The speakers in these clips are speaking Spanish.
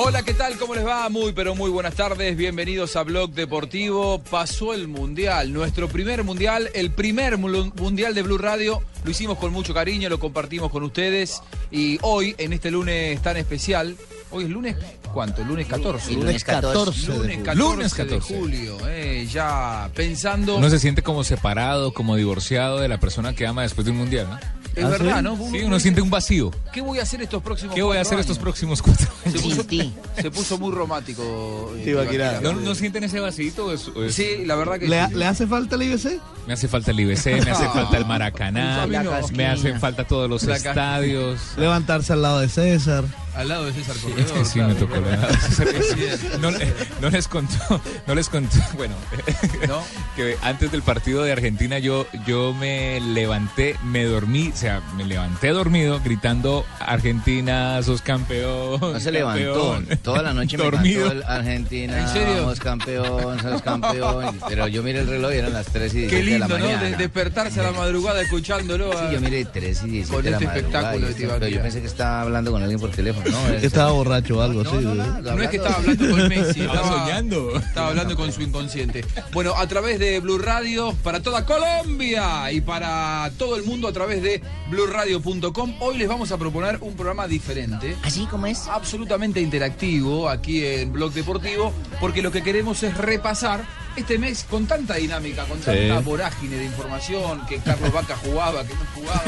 Hola, ¿qué tal? ¿Cómo les va? Muy, pero muy buenas tardes. Bienvenidos a Blog Deportivo. Pasó el Mundial, nuestro primer Mundial, el primer mu- Mundial de Blue Radio. Lo hicimos con mucho cariño, lo compartimos con ustedes. Y hoy, en este lunes tan especial, hoy es lunes, ¿cuánto? Lunes 14. Lunes 14 de Lunes julio. 14, Lunes de 14. julio. eh, ya pensando... Uno se siente como separado, como divorciado de la persona que ama después de un mundial, ¿no? Es verdad, ¿no? Sí, uno siente un vacío. ¿Qué voy a hacer estos próximos ¿Qué voy a cuatro hacer estos años? próximos cuatro Se años? puso, Sin ti. se puso muy romántico. eh, Tibaquirá. ¿No, no sienten ese vasito? o es- es- Sí, la verdad que ¿Le, sí. le hace falta el IBC? Me hace falta el IBC, me hace Ah. falta el Maracaná, me hacen falta todos los La casquina. estadios. Levantarse al lado de César. Al lado de César Es Corredor. que sí me tocó la no, no les contó, no les contó, bueno, ¿No? que antes del partido de Argentina yo, yo me levanté, me dormí, o sea, me levanté dormido gritando Argentina, sos campeón. No se levantó, campeón". toda la noche me dormido. cantó el Argentina, ¿En serio? vamos campeón, sos campeón, pero yo miré el reloj y eran las 3 y 17 Qué de la lindo, ¿no? mañana. De- despertarse a la madrugada escuchándolo. a- Sí, yo miré 3 y 17 Con de la este madrugada. espectáculo de pero yo pensé que estaba hablando con alguien por teléfono, ¿no? Es- Estaba borracho o algo no, así. no, ¿eh? No es que estaba hablando con Messi, Estaba estaba soñando. Estaba hablando con su inconsciente. Bueno, a través de Blue Radio, para toda Colombia y para todo el mundo a través de blueradio.com, hoy les vamos a proponer un programa diferente. ¿Así como es? absolutamente interactivo aquí en Blog Deportivo, porque lo que queremos es repasar este mes con tanta dinámica, con tanta vorágine de información, que Carlos Vaca jugaba, que no jugaba,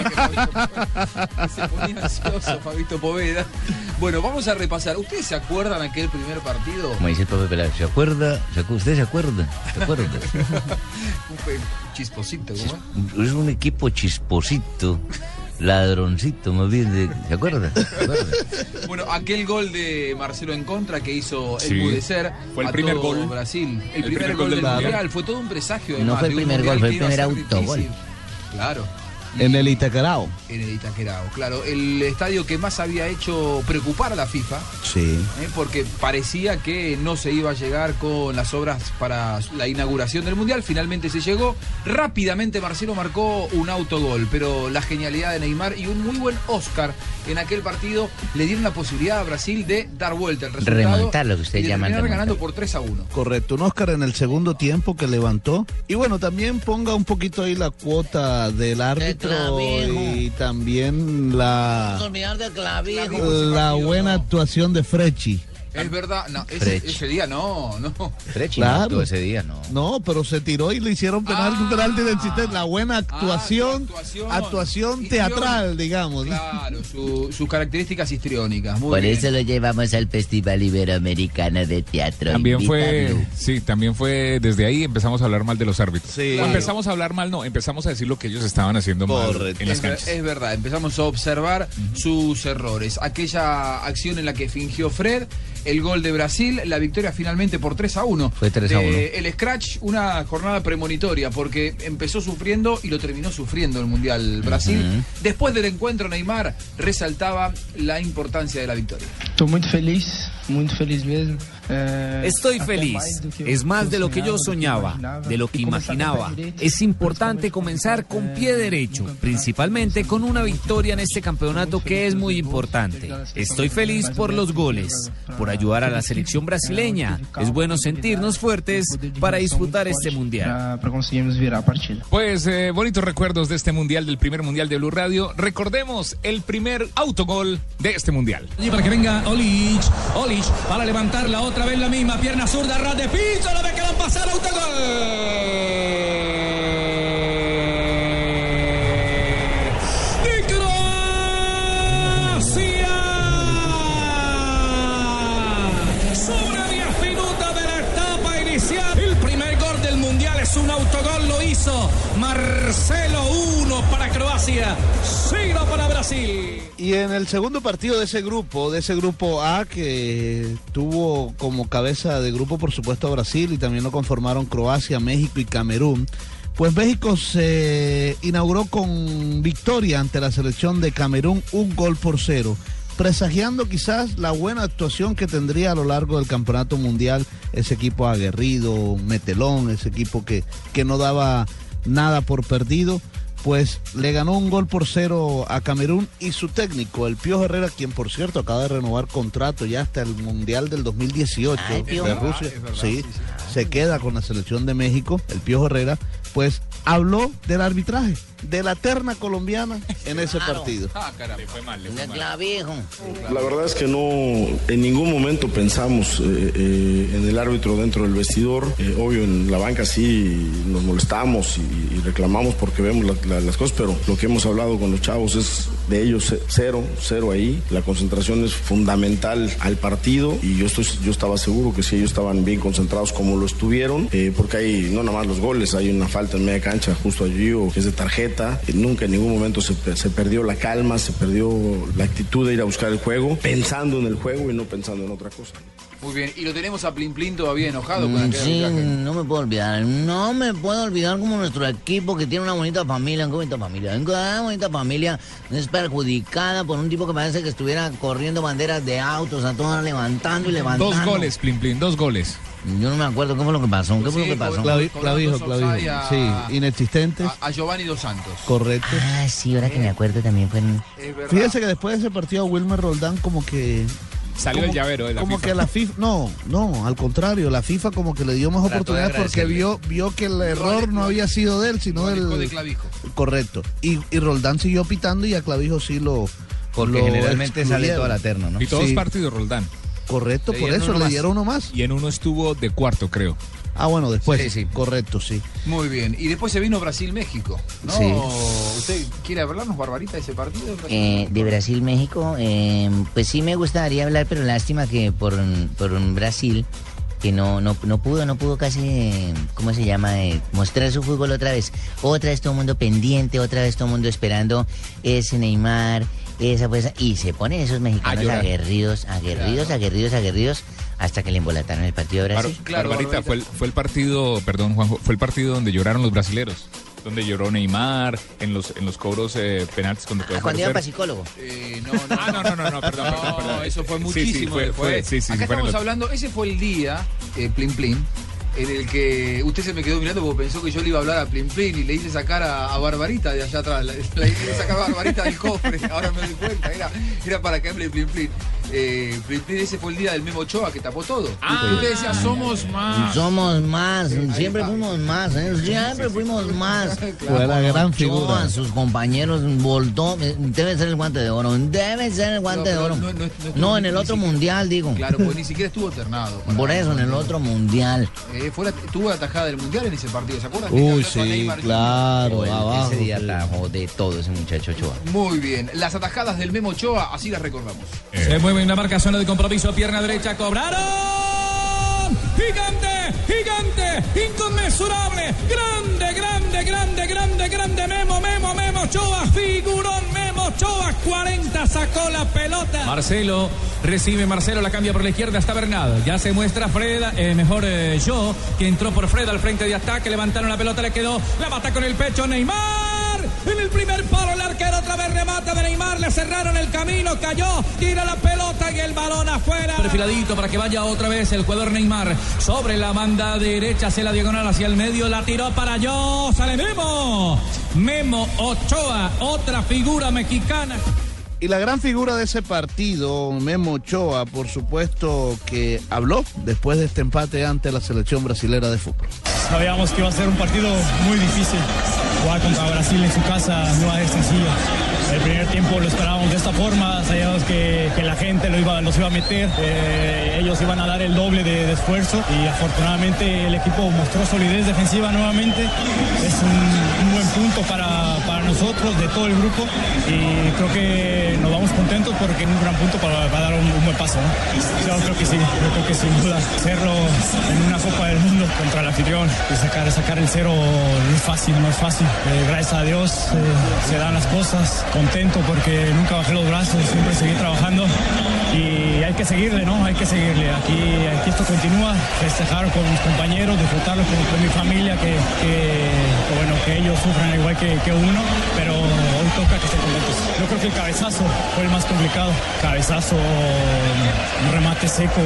que, se ponía ansioso Fabito Poveda. Bueno, vamos a repasar. ¿Ustedes se acuerdan aquel primer partido? Como dice Peláez, ¿se acuerda? ¿Se acu- ¿Usted se acuerda? ¿Se acuerda? Un chisposito, ¿cómo es? es un equipo chisposito, ladroncito, más bien, de- ¿se acuerda? ¿Se acuerda? Bueno, aquel gol de Marcelo en contra que hizo Sí. enmudecer Fue el a primer todo gol. Brasil. El, primer, gol del mundial. Fue todo un presagio. No fue el primer gol, fue que el primer autogol. difícil. Claro. En el Itacarao. En el Itaquerao, claro. El estadio que más había hecho preocupar a la FIFA, Sí. ¿eh? porque parecía que no se iba a llegar con las obras para la inauguración del Mundial. Finalmente se llegó. Rápidamente Marcelo marcó un autogol, pero la genialidad de Neymar y un muy buen Oscar en aquel partido le dieron la posibilidad a Brasil de dar vuelta el resultado. Remontar, lo que ustedes y de llaman terminar remontar. ganando por 3 a 1. Correcto, un Oscar en el segundo tiempo que levantó. Y bueno, también ponga un poquito ahí la cuota del árbitro y también la, la buena actuación de Frechi. Es verdad, no, ese, ese día no, no. Claro. ese día, ¿no? No, pero se tiró y le hicieron penal, un penalti de existencia. La buena actuación, Ah, actuación. actuación teatral, digamos. Claro, su- sus características histriónicas. Muy Por bien. eso lo llevamos al Festival Iberoamericano de Teatro. También fue, sí, también fue desde ahí empezamos a hablar mal de los árbitros. Sí. Claro. empezamos a hablar mal, no, empezamos a decir lo que ellos estaban haciendo mal en las canchas. es verdad, empezamos a observar sus errores. Aquella acción en la que fingió Fred, el gol de Brasil, la victoria finalmente por 3 a 1. Fue 3 a De 1. El Scratch, una jornada premonitoria, porque empezó sufriendo y lo terminó sufriendo el Mundial Brasil. Después del encuentro, Neymar resaltaba la importancia de la victoria. Estou muito feliz, muito feliz mesmo. É, Estoy feliz. Es más de lo que yo soñaba, de lo que E imaginaba. Es importante comenzar con pie derecho, principalmente con una victoria en este campeonato Muy que es muy importante. Estoy feliz por los goles, por ayudar a la selección brasileña. Es bueno sentirnos fuertes para disputar este mundial. Pues eh, bonitos recuerdos de este mundial, del primer mundial de Blue Radio. Recordemos el primer autogol de este mundial. Y para que venga Olic. Olic para levantarla otra vez la misma. Pierna zurda, ras de piso. Lo ve que la pasar autogol. De Croacia. Sobre 10 minutos de la etapa inicial. El primer gol del mundial es un autogol. Lo hizo Marcelo 1 para Croacia. 0 para Brasil. Y en el segundo partido de ese grupo, de ese grupo A, que tuvo como cabeza de grupo, por supuesto, a Brasil y también lo conformaron Croacia, México y Camerún. Pues México se inauguró con victoria ante la selección de Camerún, un gol por cero, presagiando quizás la buena actuación que tendría a lo largo del campeonato mundial ese equipo aguerrido, metelón, ese equipo que, que no daba nada por perdido pues le ganó un gol por cero a Camerún y su técnico, el Pío Herrera, quien por cierto acaba de renovar contrato ya hasta el Mundial del 2018 Ay, Pío. de verdad, Rusia, es verdad, sí, sí, sí. se queda con la selección de México, el Pío Herrera, pues habló del arbitraje, de la terna colombiana en ese partido. Ah, caramba. fue mal, le fue mal. clavijo. La verdad es que no, en ningún momento pensamos eh, eh, en el árbitro dentro del vestidor. Eh, obvio, en la banca sí nos molestamos y, y reclamamos porque vemos la- la- las cosas, pero lo que hemos hablado con los chavos es de ellos cero, cero ahí. La concentración es fundamental al partido y yo, estoy, yo estaba seguro que sí, ellos estaban bien concentrados como lo estuvieron, eh, porque hay no nada más los goles, hay una falta en media cancha justo allí o que es de tarjeta. Eh, nunca en ningún momento se, pe- se perdió la calma, se perdió la actitud de ir a buscar el juego, pensando en el juego y no pensando en otra cosa. Muy bien. Y lo tenemos a Plin Plin todavía enojado con Mm, aquel Sí, arbitraje. no me puedo olvidar. No me puedo olvidar como nuestro equipo que tiene una bonita familia, una bonita familia, una bonita familia es perjudicada por un tipo que parece que estuviera corriendo banderas de autos a todas levantando y levantando. Dos goles, Plin Plin, dos goles. Yo no me acuerdo qué fue lo que pasó. ¿Qué fue lo que pasó? clavijo, clavijo. a- Sí, inexistentes, A, a Giovanni Dos Santos. correcto. Ah, sí, ahora que me acuerdo también fue en... Es verdad. Fíjese que después de ese partido Wilmer Roldán como que Salió como, el llavero de la como FIFA. que la FIFA no no al contrario la FIFA como que le dio más oportunidades porque vio vio que el error no había sido de él sino alejó de del clavijo. correcto y, y Roldán siguió pitando y a Clavijo sí lo Porque lo generalmente sale excluyeron. toda la terna, ¿no? Y todos Sí. partidos, Roldán. Correcto Le por eso le dieron uno más Y en uno estuvo de cuarto, creo. ah bueno después Sí, sí. correcto sí Muy bien. Y después se vino Brasil-México. ¿no? Sí. ¿Usted quiere hablarnos, Barbarita, de ese partido? Eh, de Brasil-México, eh, pues sí me gustaría hablar, pero lástima que por, por Brasil, que no, no, no pudo, no pudo casi, ¿cómo se llama? Eh, mostrar su fútbol otra vez. Otra vez todo el mundo pendiente, otra vez todo el mundo esperando ese Neymar, esa pues, y se ponen esos mexicanos aguerridos, aguerridos, Claro. aguerridos, aguerridos, hasta que le embolataron el partido de Bar- Brasil. claro, Barbarita, Barbarita. fue el, fue el partido, perdón, Juanjo, fue el partido donde lloraron los brasileros. Donde lloró Neymar en los, en los cobros eh, penaltis cuando quedó Ah, cuando iba para 0-0. psicólogo. Eh, no, no, Ah, no, no, no, no, perdón, perdón, No, perdón. eso fue muchísimo. Sí, fue, después. fue, sí, sí, Acá estamos hablando, ese fue el día, eh, Plin Plin, en el que usted se me quedó mirando porque pensó que yo le iba a hablar a Plin Plin y le hice sacar a, Barbarita de allá atrás. Le, hice sacar a Barbarita del cofre, ahora me doy cuenta, era, era para que hable Plin Plin. Eh, ese fue el día del Memo Ochoa que tapó todo. Ah. usted decía, somos más. Somos más, siempre fuimos más, ¿eh? siempre fuimos más. fue la gran Ochoa, figura sus compañeros voltó, eh, debe ser el guante de oro, debe ser el guante No, de oro. no- no- no- No, no- en el otro siquiera- mundial, digo. Claro, pues ni siquiera estuvo ternado. Por eso, en el otro mundial. Eh, fue la- tuvo la tajada del mundial en ese partido, ¿se acuerdan? Uy sí Neymar claro el- abajo ese día sí. atajó de todo ese muchacho Ochoa. Muy bien, las atajadas del Memo Ochoa, así las recordamos. Se mueve en la marca zona de compromiso, pierna derecha, cobraron. Gigante, gigante, inconmensurable, grande, grande, grande, grande, grande, Memo, Memo, Memo, Ochoa, figurón, Memo, Ochoa, 40, sacó la pelota. Marcelo, recibe Marcelo, la cambia por la izquierda, está Bernal, ya se muestra Freda, eh, mejor eh, yo, que entró por Freda al frente de ataque, levantaron la pelota, le quedó, la mata con el pecho Neymar, en el primer palo el arquero otra vez remata de Neymar, le cerraron el camino, cayó, tira la pelota y el balón afuera. Perfiladito para que vaya otra vez el jugador Neymar sobre la banda derecha, hace la diagonal hacia el medio, la tiró para yo, sale Memo. Memo Ochoa, otra figura mexicana. Y la gran figura de ese partido, Memo Ochoa, por supuesto que habló después de este empate ante la selección brasilera de fútbol. Sabíamos que iba a ser un partido muy difícil. Jugar contra Brasil en su casa no va a ser sencillo. El primer tiempo lo esperábamos de esta forma, sabíamos que, que la gente lo iba, los iba a meter, eh, ellos iban a dar el doble de, esfuerzo y afortunadamente el equipo mostró solidez defensiva nuevamente. Es un, buen punto para, para nosotros, de todo el grupo, y creo que nos vamos contentos porque es un gran punto para, para dar un, buen paso. Yo creo que sí, yo creo que sin duda hacerlo en una Copa del Mundo contra el anfitrión y sacar, sacar el cero no es fácil, no es fácil. Eh, gracias a Dios eh, se dan las cosas, contento porque nunca bajé los brazos, siempre seguí trabajando y hay que seguirle, ¿no? Hay que seguirle. Aquí, aquí esto continúa, festejar con mis compañeros, disfrutarlo con, con mi familia, que, que, bueno, que ellos sufran igual que, que uno, pero hoy toca que estén contentos. Yo creo que el cabezazo fue el más complicado. Cabezazo, un remate seco,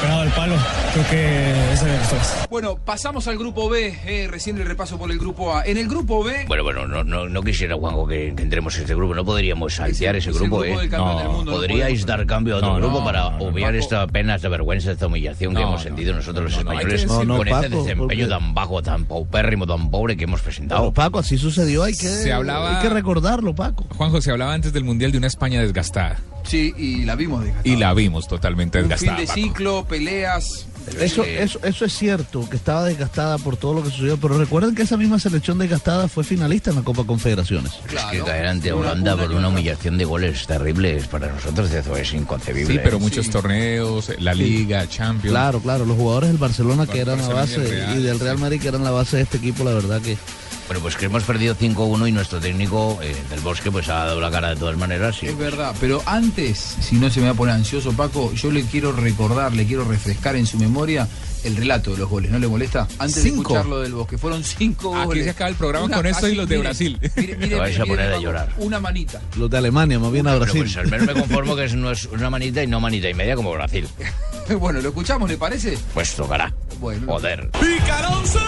pegado al palo. Creo que ese es Bueno, pasamos al grupo B, eh, recién el repaso por el grupo A. En el grupo B, Bueno, bueno, no, no, no quisiera, Juanjo, que, que entremos en este grupo. No podríamos saltear ese grupo, grupo ¿eh? del del No, mundo, no podríais dar cambio a otro No, grupo no, para obviar Paco. esta pena, esta vergüenza, esta humillación que hemos no, sentido nosotros los españoles decirlo. No, no, con este desempeño porque- tan bajo, tan paupérrimo, tan pobre que hemos presentado. Pero, Paco, así sucedió, hay que, Se hablaba- hay que recordarlo, Paco. Juanjo, se hablaba antes del Mundial de una España desgastada. sí, y la vimos desgastada. Y la vimos totalmente Un fin desgastada. de Paco. ciclo, peleas. Eso, eh, eso, eso es cierto, que estaba desgastada por todo lo que sucedió, pero recuerden que esa misma selección desgastada fue finalista en la Copa Confederaciones. Es que caer ante Holanda por una humillación de goles terribles para nosotros eso es inconcebible. Sí, pero muchos torneos, la Liga, Champions. Claro, claro, los jugadores del Barcelona que eran la y base Real. y del Real Madrid que eran la base de este equipo, la verdad que Bueno, pues que hemos perdido 5-1 y nuestro técnico eh, del Bosque pues ha dado la cara de todas maneras. y- Es verdad, pero antes, si no se me va a poner ansioso, Paco, yo le quiero recordar, le quiero refrescar en su memoria el relato de los goles, ¿no le molesta? Antes de Cinco. escuchar lo del bosque, fueron cinco Aquí goles. se acaba el programa Una- con esto y los de mire, Brasil. mire, vais a mire, poner a llorar. Una manita. los de Alemania, más bien a Brasil. pues al menos me conformo que es- no es una manita y no manita y media como Brasil. bueno, ¿lo escuchamos, le parece? Pues tocará. Bueno. Joder. ¡Picaronza!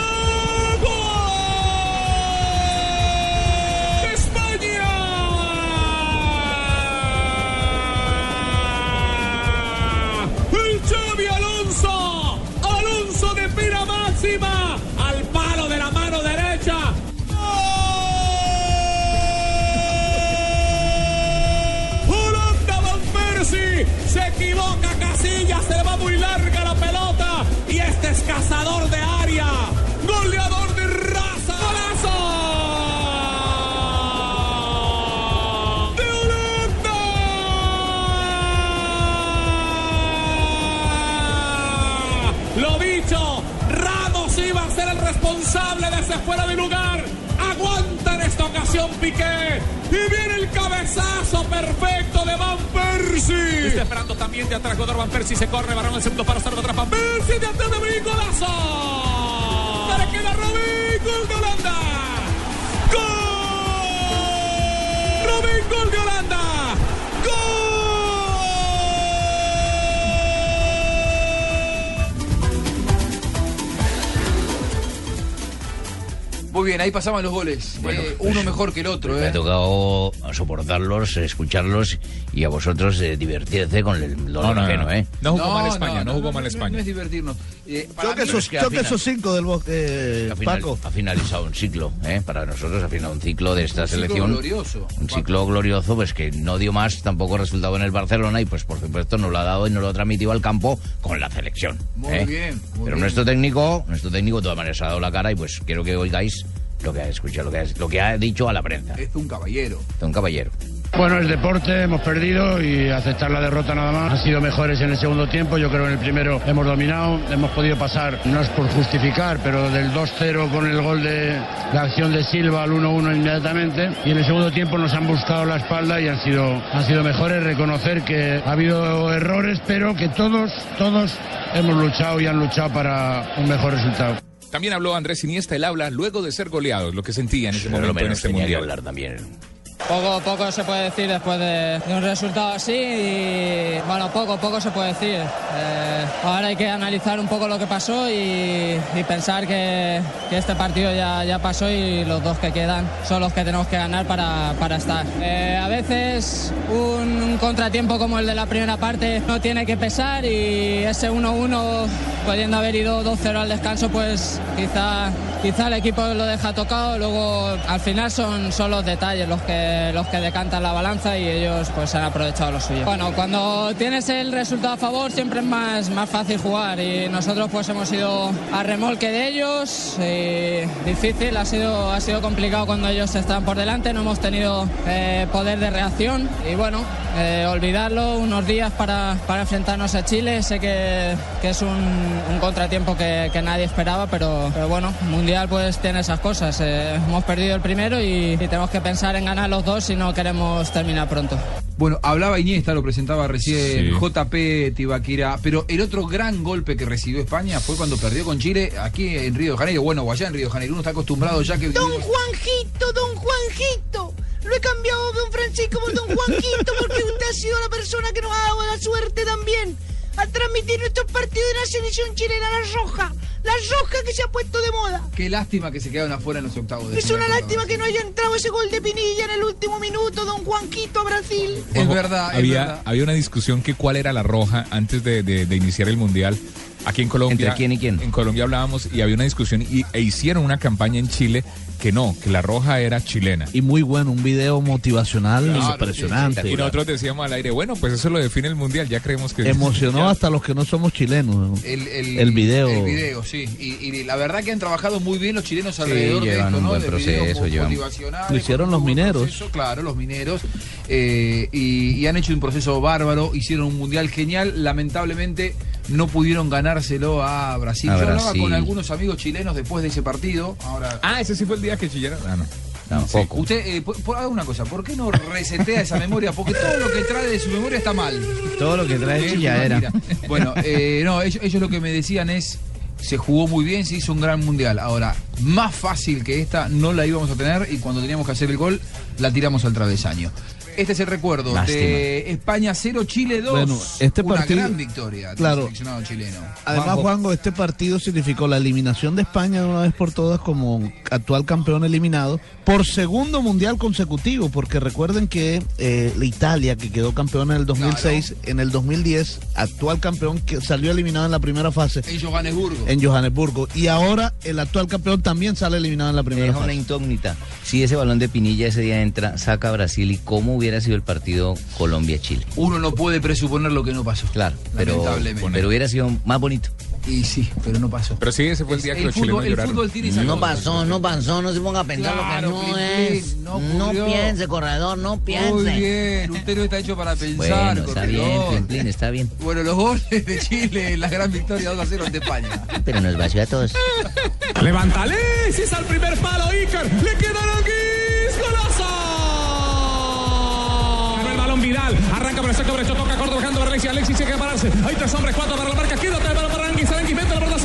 Cazador de área, goleador de raza, golazo de Holanda. Lo dicho, Ramos iba a ser el responsable de ese fuera de lugar. Aguanta en esta ocasión Piqué. Y viene el cabezazo perfecto de Van Persie. Está esperando también de atrás Godor Van Persie. Se corre, varón el segundo para de atrás. Van Persie de atrás de Brin, golazo. Para que la Robin, gol de Holanda. ¡Gol! Robin, gol de Holanda. Muy bien, ahí pasaban los goles. Bueno, Eh, pues, uno mejor que el otro, Me ha ¿eh? Soportarlos, escucharlos y a vosotros eh, divertirse con el dolor No, no, ajeno, no. ¿eh? No jugó mal España, no jugó mal España. No es divertirnos. Eh, Choque esos, que al choque final- esos cinco del bosque, eh, Ha, final- Paco. ha finalizado un ciclo, ¿eh? Para nosotros ha finalizado un ciclo de esta Un ciclo selección. glorioso, Un ciclo glorioso, pues que no dio más tampoco resultado en el Barcelona y pues por supuesto nos lo ha dado y nos lo ha transmitido al campo con la selección. Muy ¿eh? bien, muy Pero bien. nuestro técnico, nuestro técnico de todas maneras ha dado la cara y pues quiero que oigáis lo que ha escuchado, lo que ha, lo que ha dicho a la prensa. Es un caballero. De un caballero. Bueno, es deporte, hemos perdido y aceptar la derrota nada más. Han sido mejores en el segundo tiempo, yo creo que en el primero hemos dominado, hemos podido pasar, no es por justificar, pero del 2-0 con el gol de la acción de Silva al 1-1 inmediatamente y en el segundo tiempo nos han buscado la espalda y han sido, han sido mejores. Reconocer que ha habido errores, pero que todos, todos hemos luchado y han luchado para un mejor resultado. También habló Andrés Iniesta, el habla luego de ser goleados, lo que sentía en ese Pero lo momento en este que mundial. hablar también. Poco, poco se puede decir después de, de un resultado así y bueno, poco, poco se puede decir. Eh, ahora hay que analizar un poco lo que pasó y, y pensar que, que este partido ya, ya pasó y los dos que quedan son los que tenemos que ganar para, para estar. Eh, a veces un, contratiempo como el de la primera parte no tiene que pesar y ese 1-1 pudiendo haber ido 2-0 al descanso, pues quizá, quizá el equipo lo deja tocado. Luego, al final son, son los detalles los que, los que decantan la balanza y ellos pues han aprovechado lo suyo. Bueno, cuando tienes el resultado a favor siempre es más, más fácil jugar y nosotros pues hemos ido a remolque de ellos. y difícil, ha sido, ha sido complicado cuando ellos están por delante, no hemos tenido eh, poder de reacción y bueno, eh, olvidarlo unos días para, para enfrentarnos a Chile. Sé que, que es un, un contratiempo que, que nadie esperaba, pero, pero bueno, Mundial pues tiene esas cosas. Eh, hemos perdido el primero y, y tenemos que pensar en ganar los dos si no queremos terminar pronto. Bueno, hablaba Iniesta, lo presentaba recién Sí. JP Tibaquira, pero el otro gran golpe que recibió España fue cuando perdió con Chile aquí en Río de Janeiro, bueno, o allá en Río de Janeiro. Uno está acostumbrado ya que... Don Juanjito, don Juanjito. Lo he cambiado don Francisco por don Juanjito porque usted ha sido la persona que nos ha dado la suerte también a transmitir nuestros partidos de la selección chilena, la roja. La roja que se ha puesto de moda. Qué lástima que se quedaron afuera en los octavos de Es una lástima que no haya entrado ese gol de Pinilla en el último minuto, don Juanquito a Brasil. Es verdad, es había, verdad. había una discusión que cuál era la roja antes de, de- de iniciar el mundial. Aquí en Colombia. ¿Entre quién y quién? En Colombia hablábamos y había una discusión y, e hicieron una campaña en Chile que no, que la roja era chilena. Y muy bueno, un video motivacional Claro, impresionante. Y nosotros decíamos al aire, bueno, pues eso lo define el mundial, ya creemos que. Emocionó hasta los que no somos chilenos. El, el, El video. El video, sí. Y, y la verdad que han trabajado muy bien los chilenos alrededor de llevan esto, un ¿no? buen De proceso, mo- llevan- motivacionales, Lo hicieron los mineros. proceso, claro, los mineros. eh, y, y han hecho un proceso bárbaro, hicieron un mundial genial. Lamentablemente no pudieron ganárselo a Brasil. A Yo hablaba con algunos amigos chilenos después de ese partido. Ahora. Ah, ese sí fue el día que chillaron. Ah, no. Tampoco. Usted, eh, por, por- haga una cosa, ¿por qué no resetea esa memoria? Porque todo lo que trae de su memoria está mal. Todo lo que trae chilladera. una mentira. Bueno, eh, no, ellos, ellos lo que me decían es, se jugó muy bien, se hizo un gran mundial. Ahora, más fácil que esta no la íbamos a tener y cuando teníamos que hacer el gol, la tiramos al travesaño. Este es el recuerdo de España 0, Chile 2. Bueno, este una partido- gran victoria del claro. seleccionado chileno. Además, Juanjo. Juanjo, este partido significó la eliminación de España de una vez por todas como actual campeón eliminado por segundo mundial consecutivo, porque recuerden que eh, la Italia, que quedó campeón en el 2006, en el 2010, actual campeón que salió eliminado en la primera fase En Johannesburgo. en Johannesburgo, y ahora el actual campeón también sale eliminado en la Me primera deja una fase. incógnita. Si ese balón de Pinilla ese día entra, saca a Brasil y cómo hubiera sido el partido Colombia-Chile. Uno no puede presuponer lo que no pasó. Claro, pero, Lamentablemente. pero hubiera sido más bonito. Y sí, pero no pasó. Pero sí, ese fue el día que El los fútbol- chilenos el lloraron. fútbol tiene esa No cosa. pasó, no pasó, no se ponga a pensar Claro, lo que no Plin, es. Plin, no piense, corredor, no piense. Muy bien, usted no está hecho para pensar. Bueno, está bien, corredor. Plin, Plin, está bien. Bueno, los goles de Chile, la gran victoria 2 a 0 ante España. Pero nos vació a todos. Levántale, si es al primer palo, Iker, le queda Aranguis, golazo. Arranca por el sector derecho, toca corto, bajando para Alexis, Alexis tiene que pararse. Hay tres hombres, cuatro para la marca, quédate para Aranguis, Aranguis mete la pelota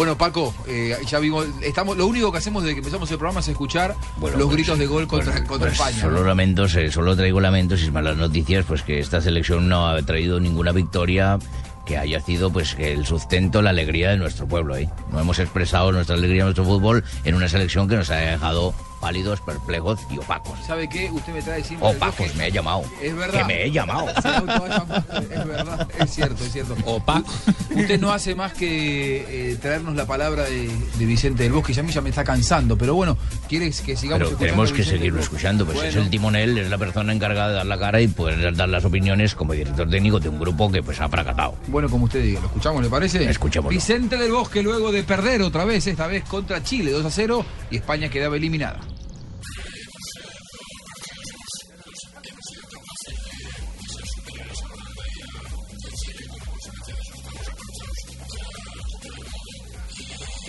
Bueno, Paco, eh, ya vimos, estamos, lo único que hacemos desde que empezamos el programa es escuchar Bueno, los pues, gritos de gol contra, bueno, contra pues, España. Solo ¿no? lamentos, eh, solo traigo lamentos y malas noticias, pues que esta selección no ha traído ninguna victoria que haya sido pues el sustento, la alegría de nuestro pueblo. ¿eh? No hemos expresado nuestra alegría en nuestro fútbol en una selección que nos ha dejado pálidos, perplejos y opacos. ¿Sabe qué? Usted me trae siempre. Opacos, me he llamado. Es verdad. Que me he llamado. Es verdad, es cierto, es cierto. Opaco. Usted no hace más que eh, traernos la palabra de, de Vicente del Bosque y a mí ya me está cansando, pero bueno, ¿quieres que sigamos Pero tenemos que seguirlo escuchando, pues es el timonel, es la persona encargada de dar la cara y poder dar las opiniones como director técnico de un grupo que pues ha fracasado. Bueno, como usted diga, ¿lo escuchamos, le parece? Escuchémoslo. Vicente del Bosque luego de perder otra vez, esta vez contra Chile 2 a 0 y España quedaba eliminada.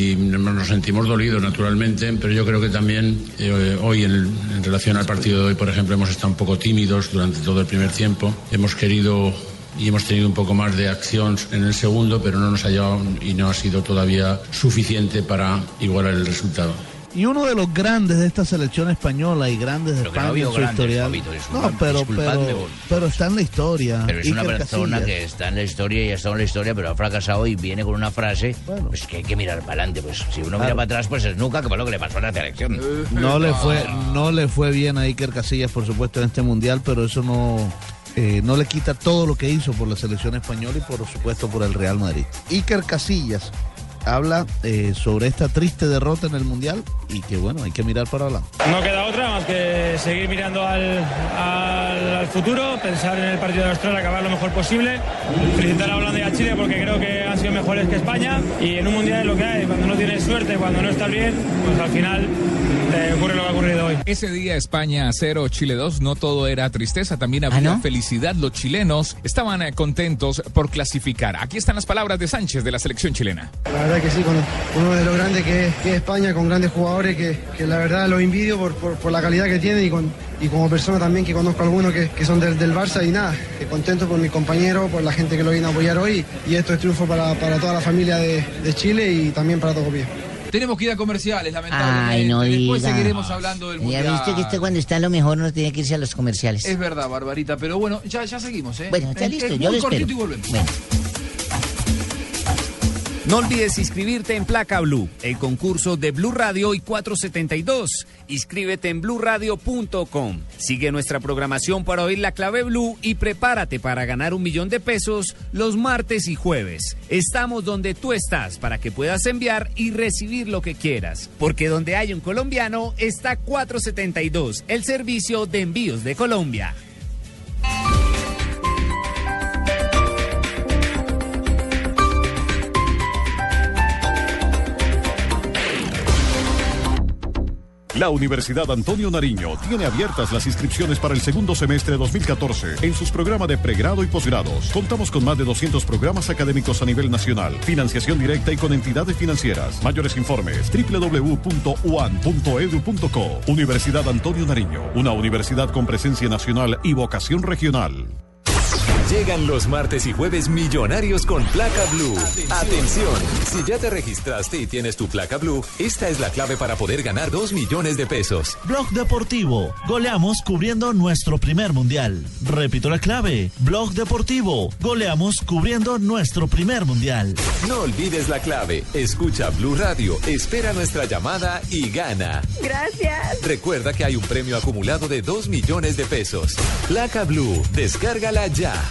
Y nos sentimos dolidos, naturalmente, pero yo creo que también eh, hoy, en, en relación al partido de hoy, por ejemplo, hemos estado un poco tímidos durante todo el primer tiempo. Hemos querido y hemos tenido un poco más de acción en el segundo, pero no nos ha llevado y no ha sido todavía suficiente para igualar el resultado. Y uno de los grandes de esta selección española y grandes de no España en su grandes, historial. No, pero, pero, pero está en la historia. Pero es una persona Casillas. que está en la historia y ha estado en la historia, pero ha fracasado y viene con una frase pues que hay que mirar para adelante. Pues si uno mira para atrás, pues es nunca, que fue lo que le pasó a la selección. No le fue, no le fue bien a Iker Casillas, por supuesto, en este mundial, pero eso no, eh, no le quita todo lo que hizo por la selección española y por supuesto por el Real Madrid. Iker Casillas habla eh, sobre esta triste derrota en el mundial y que bueno, hay que mirar para adelante. No queda otra más que seguir mirando al, al- al futuro, pensar en el partido de Australia, acabar lo mejor posible, felicitar a Holanda y a Chile porque creo que han sido mejores que España y en un mundial es lo que hay, cuando no tienes suerte, cuando no estás bien, pues al final te ocurre lo que ha ocurrido hoy. Ese día España 0, Chile 2, no todo era tristeza, también había felicidad. Los chilenos estaban eh, contentos por clasificar. Aquí están las palabras de Sánchez de la selección chilena. La verdad que sí, con uno de los grandes que, es- que es España, con grandes jugadores que, que la verdad los envidio por, por- por la calidad que tienen y, con, y como persona también que conozco algunos que, que son del, del Barça y nada, que contento por mis compañeros, por la gente que lo vino a apoyar hoy y esto es triunfo para, para toda la familia de, de Chile y también para Tocopilla. Tenemos que ir a comerciales, lamentablemente. Ay, no Después diga. seguiremos hablando del Ya mundial. viste que usted cuando está lo mejor no tiene que irse a los comerciales. Es verdad, Barbarita, pero bueno, ya, ya seguimos, ¿eh? Bueno, está Es- listo, es yo muy lo cortito espero. y volvemos. Bueno. No olvides inscribirte en Placa Blue, el concurso de Blue Radio y 472. Inscríbete en bluradio.com. Sigue nuestra programación para oír la clave Blue y prepárate para ganar un millón de pesos los martes y jueves. Estamos donde tú estás para que puedas enviar y recibir lo que quieras. Porque donde hay un colombiano está 472, el servicio de envíos de Colombia. La Universidad Antonio Nariño tiene abiertas las inscripciones para el segundo semestre de 2014 en sus programas de pregrado y posgrados. Contamos con más de 200 programas académicos a nivel nacional, financiación directa y con entidades financieras. Mayores informes www.uan.edu.co. Universidad Antonio Nariño, una universidad con presencia nacional y vocación regional. Llegan los martes y jueves millonarios con placa blue. Atención. Si ya te registraste y tienes tu placa blue, esta es la clave para poder ganar 2 millones de pesos. Blog Deportivo. Goleamos cubriendo nuestro primer mundial. Repito la clave. Blog Deportivo. Goleamos cubriendo nuestro primer mundial. No olvides la clave. Escucha Blue Radio, espera nuestra llamada y gana. Gracias. Recuerda que hay un premio acumulado de 2 millones de pesos. Placa Blue, descárgala ya.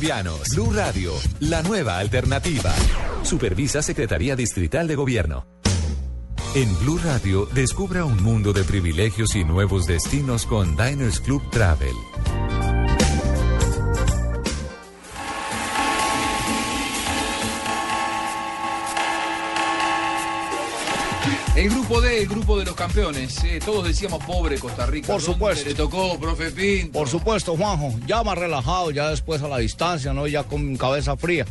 Blue Radio, la nueva alternativa. Supervisa Secretaría Distrital de Gobierno. En Blue Radio, descubra un mundo de privilegios y nuevos destinos con Diners Club Travel. El grupo D, el grupo de los campeones. eh, todos decíamos pobre Costa Rica. Por ¿Dónde supuesto. Le tocó, profe Pinto. Por supuesto, Juanjo. Ya más relajado, ya después a la distancia, ¿no? Ya con cabeza fría.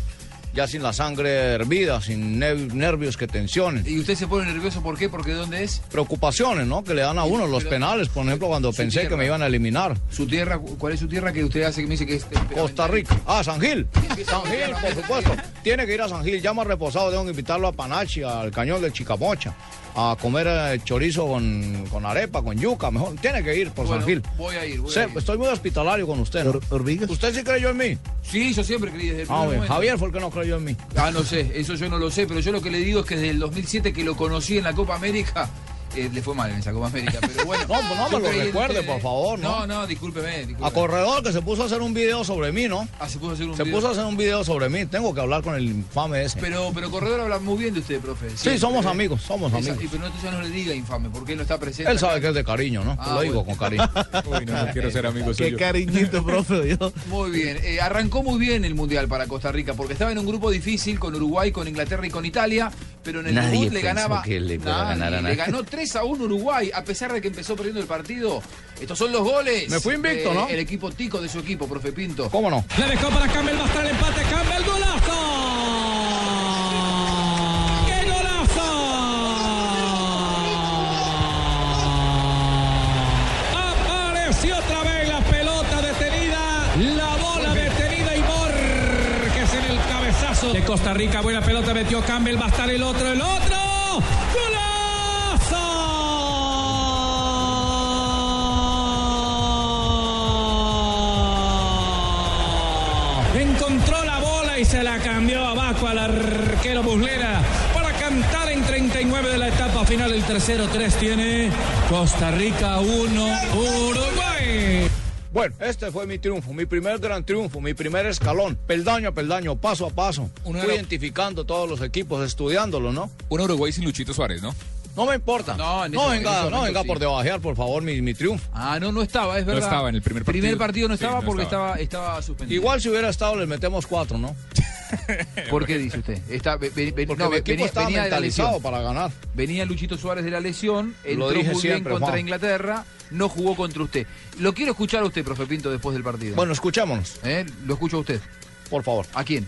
Ya sin la sangre hervida, sin ne- nervios que tensionen. ¿Y usted se pone nervioso por qué? ¿Porque de dónde es? Preocupaciones, ¿no? Que le dan a uno los penales, por ejemplo, cuando pensé que me iban a eliminar. ¿Su tierra? ¿Cuál es su tierra que usted hace que me dice que es Costa Rica. Ah, San Gil. San Gil, por supuesto. Tiene que ir a San Gil. Ya más reposado, tengo que invitarlo a Panachi, al cañón del Chicamocha. A comer eh, chorizo con, con arepa, con yuca, mejor. Tiene que ir por Bueno, San Gil. voy a ir, voy a ir. Estoy muy hospitalario con usted. ¿no? ¿Usted sí creyó en mí? Sí, yo siempre creí desde el Ah, bien. Javier fue el que no creyó en mí. Ah, no sé, eso yo no lo sé, pero yo lo que le digo es que desde el 2007 que lo conocí en la Copa América, eh, le fue mal en esa Copa América, pero bueno. No, pues no me lo recuerde, por favor, ¿no? No, no, discúlpeme, discúlpeme. A corredor que se puso a hacer un video sobre mí, ¿no? Ah, se puso a hacer un Se video. puso a hacer un video sobre mí. Tengo que hablar con el infame ese. Pero, pero Corredor habla muy bien de usted, profe. Sí, somos ¿eh? amigos, somos Esa- amigos. y pero no, ya no le diga infame, porque él no está presente. Él sabe acá. que es de cariño, ¿no? Ah, lo digo bueno. con cariño. Uy, no, no quiero ser amigo Qué suyo. cariñito, profe. Yo. Muy bien, eh, arrancó muy bien el Mundial para Costa Rica, porque estaba en un grupo difícil con Uruguay, con Inglaterra y con Italia, pero en el Nadie debut le ganaba. que le fuera a Nadie, ganar a le nadie. ganó 3 a 1 Uruguay, a pesar de que empezó perdiendo el partido. Estos son los goles. Me fui invicto, de ¿no? El equipo tico de su equipo, profe Pinto. ¿Cómo no? Le dejó para Campbell, va a estar el empate. Campbell, golazo. ¡Qué golazo! Apareció otra vez la pelota detenida. La bola detenida y Borges en el cabezazo de Costa Rica. Buena pelota metió Campbell. Va a estar el otro, el otro. Se la cambió abajo al arquero Buslera para cantar en 39 de la etapa final. El tercero 3 tiene Costa Rica 1, Uruguay. Bueno, este fue mi triunfo, mi primer gran triunfo, mi primer escalón, peldaño a peldaño, paso a paso. Uno Fui identificando todos los equipos, estudiándolo, ¿no? Un Uruguay sin Luchito Suárez, ¿no? No me importa. No, en No venga, ese no venga sí. por debajear, por favor, mi, mi triunfo. Ah, no, no estaba, es No verdad. estaba en el primer partido. Primer partido no Sí, estaba no porque estaba. estaba, estaba suspendido. Igual si hubiera estado, le metemos cuatro, ¿no? ¿Por qué dice usted? Está, Porque no, mi equipo venía, estaba venía de la mentalizado para ganar. Venía Luchito Suárez de la lesión, Lo entró dije muy bien siempre, contra Juan. Inglaterra, no jugó contra usted. Lo quiero escuchar a usted, profe Pinto, después del partido. Bueno, escuchémonos, ¿Eh? Lo escucho a usted. por favor. ¿A quién?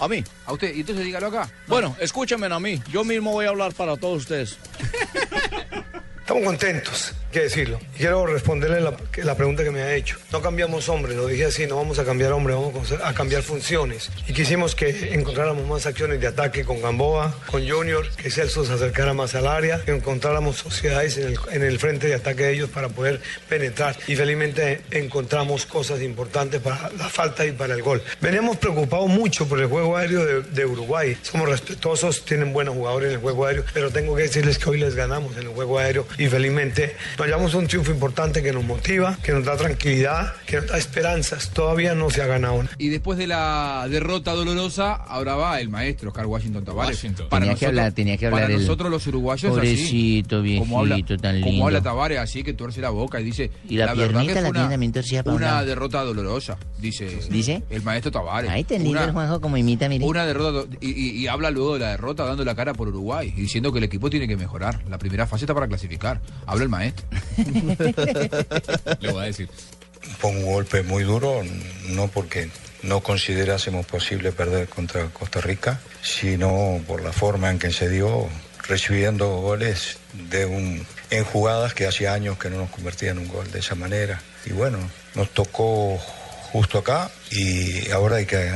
A mí. ¿A usted? Y entonces dígalo acá. Bueno, escúchenme a mí. Yo mismo voy a hablar para todos ustedes. Estamos contentos, que decirlo. Quiero responderle la, pregunta que me ha hecho. No cambiamos hombre, lo dije así, no vamos a cambiar hombre, vamos a cambiar funciones. Y quisimos que encontráramos más acciones de ataque con Gamboa, con Junior, que Celso se acercara más al área, que encontráramos sociedades en el, en el frente de ataque de ellos para poder penetrar. Y felizmente encontramos cosas importantes para la falta y para el gol. Veníamos preocupados mucho por el juego aéreo de Uruguay. Somos respetuosos, tienen buenos jugadores en el juego aéreo, pero tengo que decirles que hoy les ganamos en el juego aéreo y felizmente nos llevamos un triunfo importante que nos motiva, que nos da tranquilidad, que nos da esperanzas. Todavía no se ha ganado. Y después de la derrota dolorosa, ahora va el maestro Oscar Washington Tavares. Washington. Tenía que hablar, tenía que hablar Para el- nosotros los uruguayos así. Pobrecito, Como habla, viejito, tan como lindo. habla Tavares, así que tuerce la boca y dice. Y la verdad piernita que la tiene torcida para un Una derrota dolorosa, dice. ¿Dice? El maestro Tavares. Ahí Una- el Juanjo como imita, mire. Una derrota y, y- y habla luego de la derrota dando la cara por Uruguay y diciendo que el equipo tiene que mejorar. La primera fase está para clasificar. Habla el maestro. Le voy a decir. Fue un golpe muy duro, no porque no considerásemos posible perder contra Costa Rica, sino por la forma en que se dio, recibiendo goles de un, en jugadas que hacía años que no nos convertían en un gol de esa manera. Y bueno, nos tocó justo acá y ahora hay que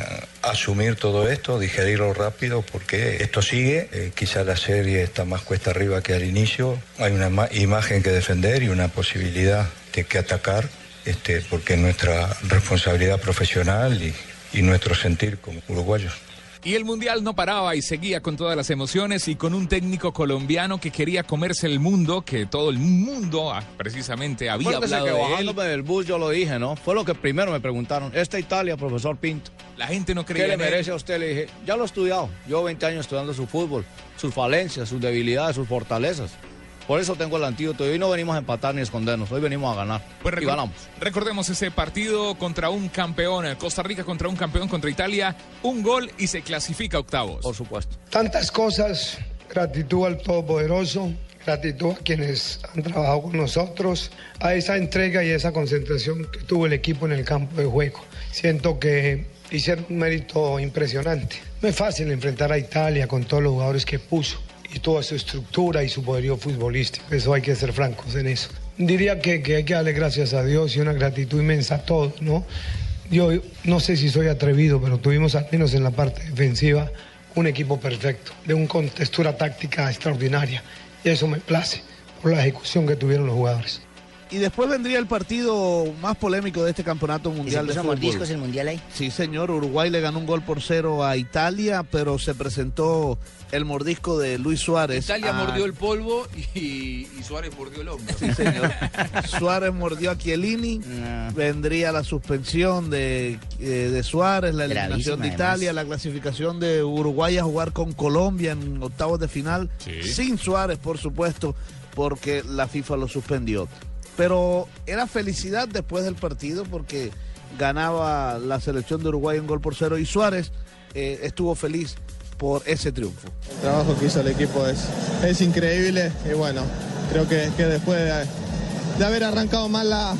asumir todo esto, digerirlo rápido porque esto sigue, Eh, quizá la serie está más cuesta arriba que al inicio, hay una ma- imagen que defender y una posibilidad de que atacar, este, porque es nuestra responsabilidad profesional y, y nuestro sentir como uruguayos. Y el Mundial no paraba y seguía con todas las emociones y con un técnico colombiano que quería comerse el mundo, que todo el mundo ah, precisamente había Acuérdese hablado que de él. bajándome del bus yo lo dije, ¿no? Fue lo que primero me preguntaron. Esta Italia, profesor Pinto. La gente no ¿Qué creía le en él. merece a usted? Le dije, ya lo he estudiado. Llevo 20 años estudiando su fútbol, sus falencias, sus debilidades, sus fortalezas. Por eso tengo el antídoto. Hoy no venimos a empatar ni a escondernos. Hoy venimos a ganar. Pues y ganamos. Recordemos ese partido contra un campeón, eh, Costa Rica contra un campeón contra Italia, un gol y se clasifica a octavos. Por supuesto. Tantas cosas, gratitud al Todopoderoso, gratitud a quienes han trabajado con nosotros, a esa entrega y esa concentración que tuvo el equipo en el campo de juego. Siento que hicieron un mérito impresionante. No es fácil enfrentar a Italia con todos los jugadores que puso y toda su estructura y su poderío futbolístico. Eso hay que ser francos en eso. Diría que, hay que darle gracias a Dios y una gratitud inmensa a todos, ¿no? Yo no sé si soy atrevido, pero tuvimos al menos en la parte defensiva un equipo perfecto, de una contextura táctica extraordinaria. y eso me place por la ejecución que tuvieron los jugadores. Y después vendría el partido más polémico de este campeonato mundial de puso fútbol. mordiscos el mundial ahí? Sí, señor. Uruguay le ganó un gol por cero a Italia, pero se presentó el mordisco de Luis Suárez. Italia a- mordió el polvo y, y Suárez mordió el hombro. Sí, señor. Suárez mordió a Chiellini. Vendría la suspensión de, eh, de Suárez, la eliminación Gravísima, de Italia, la clasificación de Uruguay a jugar con Colombia en octavos de final. Sin Suárez, por supuesto, porque la FIFA lo suspendió. Pero era felicidad después del partido porque ganaba la selección de Uruguay un gol por cero y Suárez eh, estuvo feliz por ese triunfo. El trabajo que hizo el equipo es, es increíble y bueno, creo que, que después de, de haber arrancado mal la-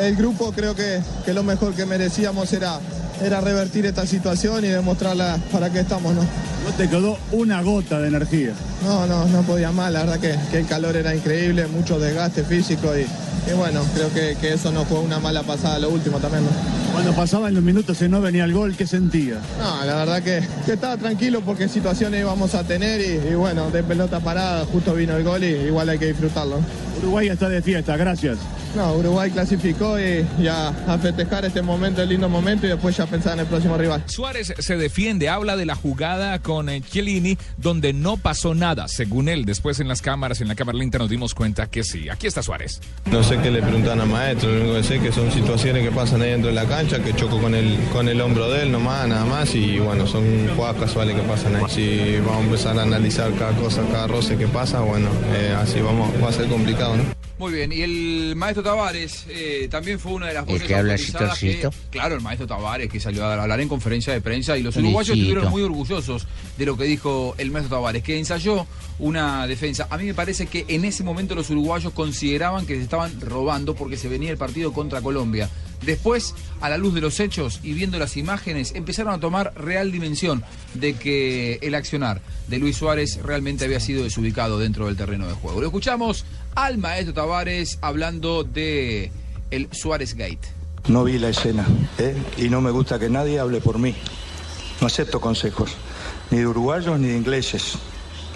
el grupo, creo que, que lo mejor que merecíamos era, era revertir esta situación y demostrarla para qué estamos, ¿no? No te quedó una gota de energía. No, no, no podía más, la verdad que, que el calor era increíble, mucho desgaste físico y, y bueno, creo que, que eso nos fue una mala pasada lo último también, ¿no? Cuando pasaban los minutos y no venía el gol, ¿qué sentía? No, la verdad que, que estaba tranquilo porque situaciones íbamos a tener y, y bueno, de pelota parada justo vino el gol y igual hay que disfrutarlo. Uruguay está de fiesta, gracias. No, Uruguay clasificó y ya a festejar este momento, el lindo momento y después ya pensar en el próximo rival. Suárez se defiende, habla de la jugada con eh, Chiellini, donde no pasó nada, según él. Después en las cámaras, en la cámara lenta nos dimos cuenta que sí. Aquí está Suárez. No sé qué le preguntan a maestro, lo único que sé es que son situaciones que pasan ahí dentro de la cancha, que choco con el, con el hombro de él nomás, nada más, y bueno, son jugadas casuales que pasan ahí. Si vamos a empezar a analizar cada cosa, cada roce que pasa, bueno, eh, así vamos, va a ser complicado, ¿no? Muy bien, y el maestro Tavares eh, también fue una de las ¿El voces que habla que- claro, el maestro Tavares que salió a hablar en conferencia de prensa y los Felicito. uruguayos estuvieron muy orgullosos de lo que dijo el maestro Tavares, que ensayó una defensa. A mí me parece que en ese momento los uruguayos consideraban que se estaban robando porque se venía el partido contra Colombia. Después, a la luz de los hechos y viendo las imágenes, empezaron a tomar real dimensión de que el accionar de Luis Suárez realmente había sido desubicado dentro del terreno de juego. Lo escuchamos al maestro Tavares hablando de el Suárez Gate. No vi la escena ¿eh? y no me gusta que nadie hable por mí. No acepto consejos, ni de uruguayos ni de ingleses.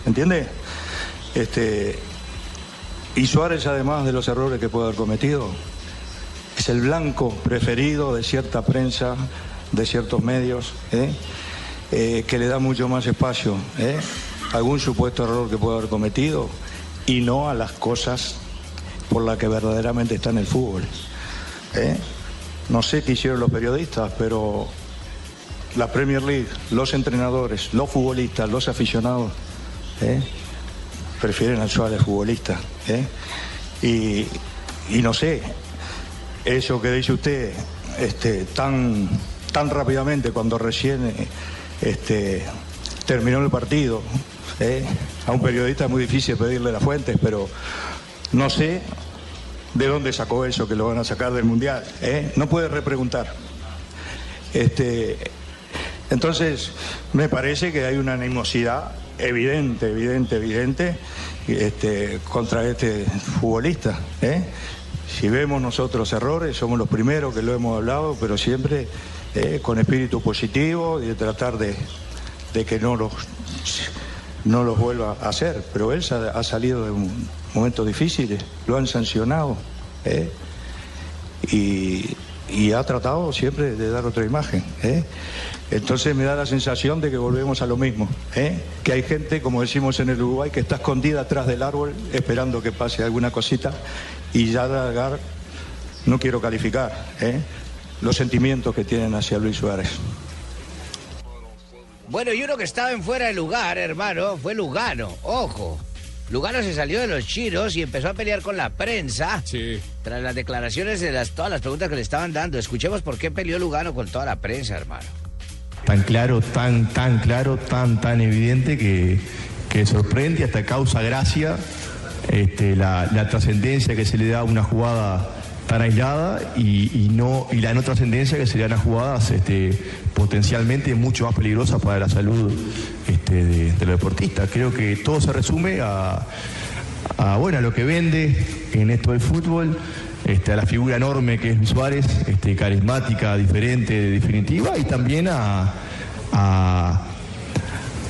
¿Entiende? Este, y Suárez, además de los errores que puede haber cometido, es el blanco preferido de cierta prensa, de ciertos medios, ¿eh? Eh, que le da mucho más espacio ¿eh? algún supuesto error que puede haber cometido y no a las cosas por las que verdaderamente está en el fútbol. ¿eh? No sé qué hicieron los periodistas, pero la Premier League, los entrenadores, los futbolistas, los aficionados, ¿eh? prefieren al Suárez futbolista. ¿eh? Y, no sé, eso que dice usted este, tan, tan rápidamente cuando recién este, terminó el partido, ¿eh? a un periodista es muy difícil pedirle las fuentes, pero no sé de dónde sacó eso que lo van a sacar del Mundial. ¿eh? No puede repreguntar. Este, entonces, me parece que hay una animosidad evidente, evidente, evidente este, contra este futbolista. ¿eh? Si vemos nosotros errores, somos los primeros que lo hemos hablado, pero siempre con espíritu positivo y de tratar de, de que no los, no los vuelva a hacer. Pero él ha salido de momentos difíciles, lo han sancionado ¿eh? y, ha tratado siempre de dar otra imagen. ¿eh? Entonces me da la sensación de que volvemos a lo mismo, ¿eh? que hay gente, como decimos en el Uruguay, que está escondida atrás del árbol esperando que pase alguna cosita y ya dar, no quiero calificar, los sentimientos que tienen hacia Luis Suárez. Bueno, y uno que estaba en fuera de lugar, hermano, fue Lugano. Ojo. Lugano se salió de los chiros y empezó a pelear con la prensa. Sí. Tras las declaraciones de las, todas las preguntas que le estaban dando. Escuchemos por qué peleó Lugano con toda la prensa, hermano. tan claro, tan, tan claro, tan, tan evidente que, que sorprende, hasta causa gracia este, la, la trascendencia que se le da a una jugada tan aislada y, no, y la no trascendencia que se le dan a jugadas este, potencialmente mucho más peligrosas para la salud este, de, los deportistas. Creo que todo se resume a, bueno, lo que vende en esto del fútbol, este, a la figura enorme que es Suárez, este, carismática, diferente, definitiva, y también a,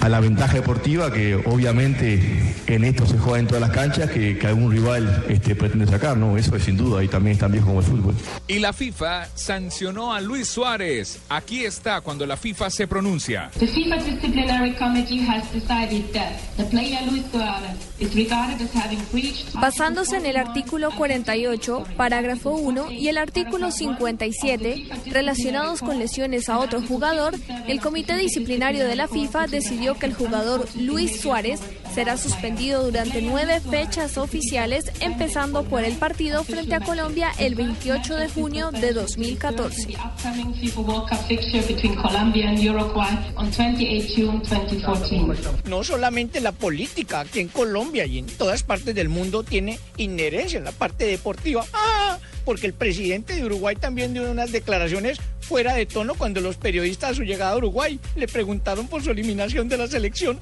a la ventaja deportiva que obviamente en esto se juega en todas las canchas que, que algún rival este, pretende sacar, ¿no? Eso es sin duda y también es tan viejo como el fútbol. Y la FIFA sancionó a Luis Suárez. Aquí está cuando la FIFA se pronuncia. The FIFA Disciplinary Committee has decided that the player Luis Suarez is regarded as having breached Basándose en el artículo 48, parágrafo 1 y el artículo 57, relacionados con lesiones a otro jugador, el Comité Disciplinario de la FIFA decidió que el jugador Luis Suárez será suspendido durante nueve fechas oficiales, empezando por el partido frente a Colombia el 28 de junio de 2014. upcoming FIFA World Cup fixture between Colombia and Uruguay on 28 June 2014. No solamente la política aquí en Colombia y en todas partes del mundo tiene inherencia en la parte deportiva. Ah, porque el presidente de Uruguay también dio unas declaraciones fuera de tono cuando los periodistas a su llegada a Uruguay le preguntaron por su eliminación de la selección.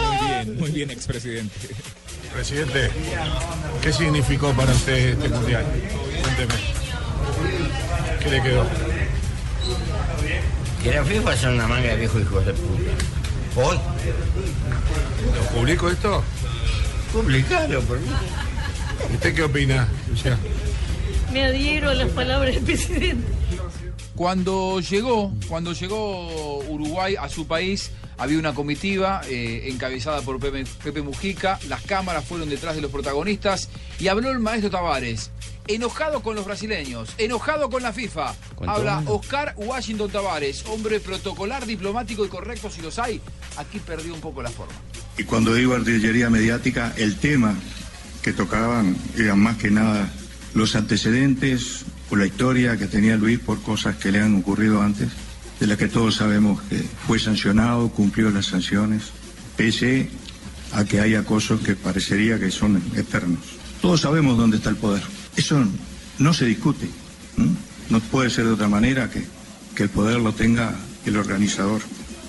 Muy bien, muy bien, expresidente. Presidente, ¿qué significó para usted este mundial? Cuénteme. ¿Qué le quedó? Que la FIFA son una manga de viejos hijos de puta. Hoy. ¿Lo publico esto? Publicalo, por mí. ¿Y ¿Usted qué opina? Me adhiero a las palabras del presidente. Cuando llegó, cuando llegó Uruguay a su país, había una comitiva eh, encabezada por Pepe, Pepe Mujica, las cámaras fueron detrás de los protagonistas y habló el maestro Tavares, enojado con los brasileños, enojado con la FIFA. Habla. Oscar Washington Tavares, hombre protocolar, diplomático y correcto si los hay. Aquí perdió un poco la forma. Y cuando digo artillería mediática, el tema que tocaban eran más que nada los antecedentes o la historia que tenía Luis por cosas que le han ocurrido antes, de las que todos sabemos que fue sancionado, cumplió las sanciones, pese a que hay acosos que parecería que son eternos. Todos sabemos dónde está el poder. Eso no se discute. ¿m? No puede ser de otra manera que, que el poder lo tenga el organizador.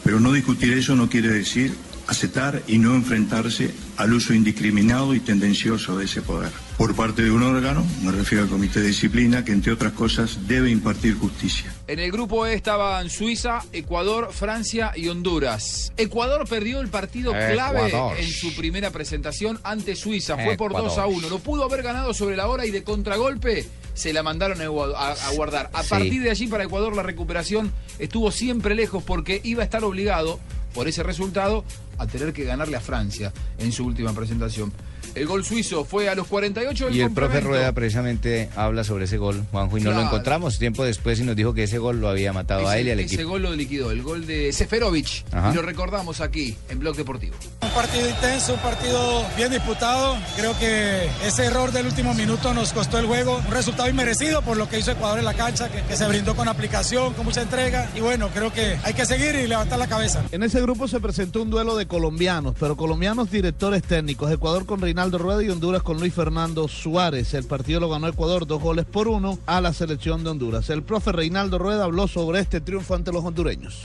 Pero no discutir eso no quiere decir aceptar y no enfrentarse al uso indiscriminado y tendencioso de ese poder. Por parte de un órgano, me refiero al Comité de Disciplina, que entre otras cosas debe impartir justicia. En el grupo E estaban Suiza, Ecuador, Francia y Honduras. Ecuador perdió el partido clave Ecuador. en su primera presentación ante Suiza. Fue por Ecuador. 2 a 1. Lo pudo haber ganado sobre la hora y de contragolpe se la mandaron a, Egua- a- a guardar. A Sí. partir de allí para Ecuador la recuperación estuvo siempre lejos porque iba a estar obligado por ese resultado a tener que ganarle a Francia en su última presentación. El gol suizo fue a los 48 del Y el profe. Rueda precisamente habla sobre ese gol, Juanjo, y no lo Claro. encontramos tiempo después y nos dijo que ese gol lo había matado a Ese- él y al ese equipo. gol lo liquidó, el gol de Seferovic. Ajá. Y lo recordamos aquí en Blog Deportivo. Un partido intenso, un partido bien disputado. Creo que ese error del último minuto nos costó el juego. Un resultado inmerecido por lo que hizo Ecuador en la cancha, que, que se brindó con aplicación, con mucha entrega. Y bueno, creo que hay que seguir y levantar la cabeza. En ese grupo se presentó un duelo de colombianos, pero colombianos directores técnicos. Ecuador con Reinaldo Rueda y Honduras con Luis Fernando Suárez. El partido lo ganó Ecuador dos goles por uno a la selección de Honduras. El profe Reinaldo Rueda habló sobre este triunfo ante los hondureños.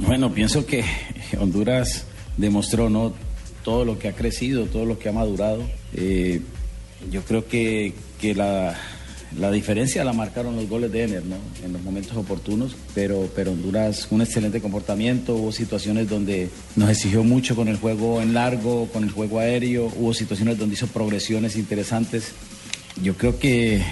Bueno, pienso que Honduras demostró ¿no? todo lo que ha crecido, todo lo que ha madurado. Eh, yo creo que, que la, la diferencia la marcaron los goles de Ener ¿no? en los momentos oportunos, pero, pero Honduras un excelente comportamiento, hubo situaciones donde nos exigió mucho con el juego en largo, con el juego aéreo, hubo situaciones donde hizo progresiones interesantes. Yo creo que,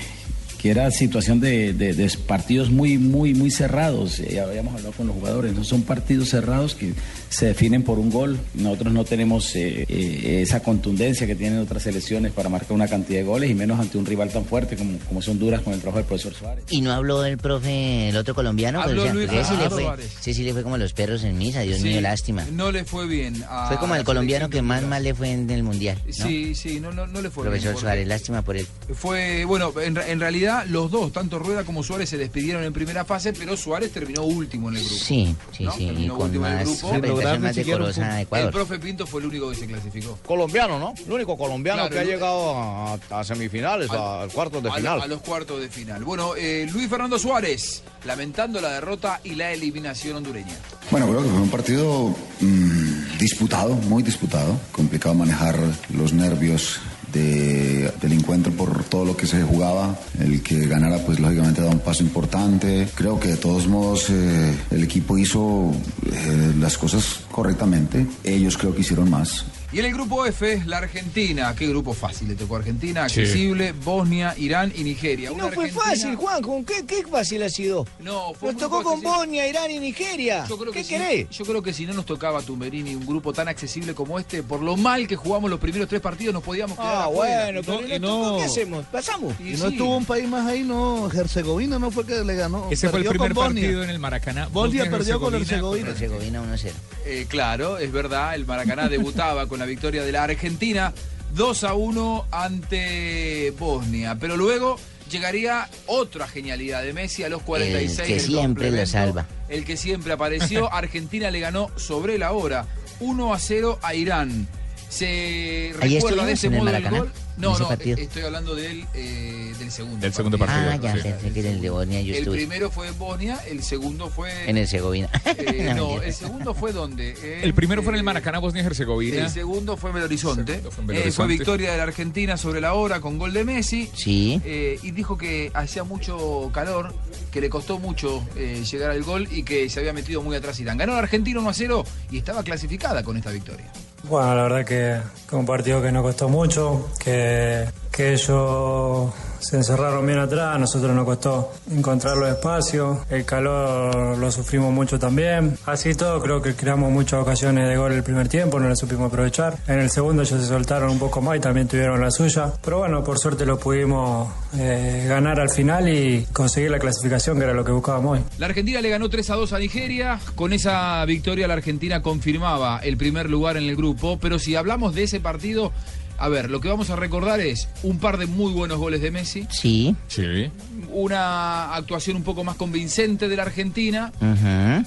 que era situación de, de- de partidos muy, muy, muy cerrados. Eh, Ya habíamos hablado con los jugadores. No son partidos cerrados que se definen por un gol. Nosotros no tenemos eh, eh, esa contundencia que tienen otras selecciones para marcar una cantidad de goles y menos ante un rival tan fuerte como, como es Honduras con el trabajo del profesor Suárez. ¿Y no habló el profe, el otro colombiano? Habló Pues, o sea, Luis porque ese, le fue, Suárez. sí, sí le fue como los perros en misa, Dios Sí, mío, lástima. No le fue bien. a Fue como el colombiano que más mal le fue en el Mundial, ¿no? Sí, sí, no, no, no le fue Profesor bien. Suárez, lástima por él. Fue, bueno, en, en realidad los dos, tanto Rueda como Suárez, se despidieron en primera fase, pero Suárez terminó último en el grupo. Sí, sí, ¿no? sí, y Terminó con último en el más grupo. más decorosa de El profe Pinto fue el único que se clasificó. Colombiano, ¿no? El único colombiano Claro, que ha llegado a, a semifinales, a, a cuartos de a, lo- final. a los cuartos de final. Bueno, eh, Luis Fernando Suárez, lamentando la derrota y la eliminación hondureña. Bueno, creo que fue un partido mm, disputado, muy disputado. Complicado manejar los nervios de- del encuentro por todo lo que se jugaba. El que ganara, pues lógicamente da un paso importante. Creo que de todos modos eh, el equipo hizo eh, las cosas correctamente. Ellos creo que hicieron más. Y en el grupo F, la Argentina. Qué grupo fácil le tocó a Argentina, Sí. accesible, Bosnia, Irán y Nigeria. Y Una no fue Argentina- fácil, Juanjo. ¿Qué, qué fácil ha sido? No, fue Nos tocó con. Bosnia, Irán y Nigeria. Yo creo ¿Qué que si- querés? yo creo que si no nos tocaba Tumberini, un grupo tan accesible como este, por lo mal que jugamos los primeros tres partidos, nos podíamos quedar Ah, afuera. bueno, pero ¿qué hacemos? ¿Pasamos? Y no estuvo un país más ahí, no. Herzegovina no fue que le ganó. Ese fue el perdió primer con Bosnia. partido en el Maracaná. Bosnia perdió con Herzegovina. Herzegovina 1-0. Eh, claro, es verdad, el Maracaná debutaba con la victoria de la Argentina 2 a 1 ante Bosnia, pero luego llegaría otra genialidad de Messi a los 46 El que del siempre lo complemento. salva. El que siempre apareció, Argentina le ganó sobre la hora 1 a 0 a Irán. ¿Se recuerda de ese el modo el gol? No, ese no, partido. eh, estoy hablando del, eh, del segundo. Del segundo partido, Ah, ya, sí. pensé que era el de Bosnia, yo El estuve. primero fue en Bosnia, el segundo fue... En Herzegovina. Eh, No, el segundo fue donde. El primero fue en el Maracaná, Bosnia y Herzegovina. El segundo fue en Belo Horizonte. Segundo fue en Belo Eh, fue victoria de la Argentina sobre la hora con gol de Messi. Sí. Eh, y dijo que hacía mucho calor, que le costó mucho eh, llegar al gol y que se había metido muy atrás Irán. Ganó la Argentina 1 a 0 y estaba clasificada con esta victoria. Bueno, la verdad que fue un partido que nos costó mucho, que, que ellos se encerraron bien atrás, a nosotros nos costó encontrar los espacios, el calor lo sufrimos mucho también. Así todo, creo que creamos muchas ocasiones de gol el primer tiempo, no las supimos aprovechar. En el segundo ellos se soltaron un poco más y también tuvieron la suya. Pero bueno, por suerte lo pudimos eh, ganar al final y conseguir la clasificación, que era lo que buscábamos hoy. La Argentina le ganó 3 a 2 a Nigeria. Con esa victoria la Argentina confirmaba el primer lugar en el grupo. Pero si hablamos de ese partido, a ver, lo que vamos a recordar es un par de muy buenos goles de Messi. Sí. Sí. Una actuación un poco más convincente de la Argentina.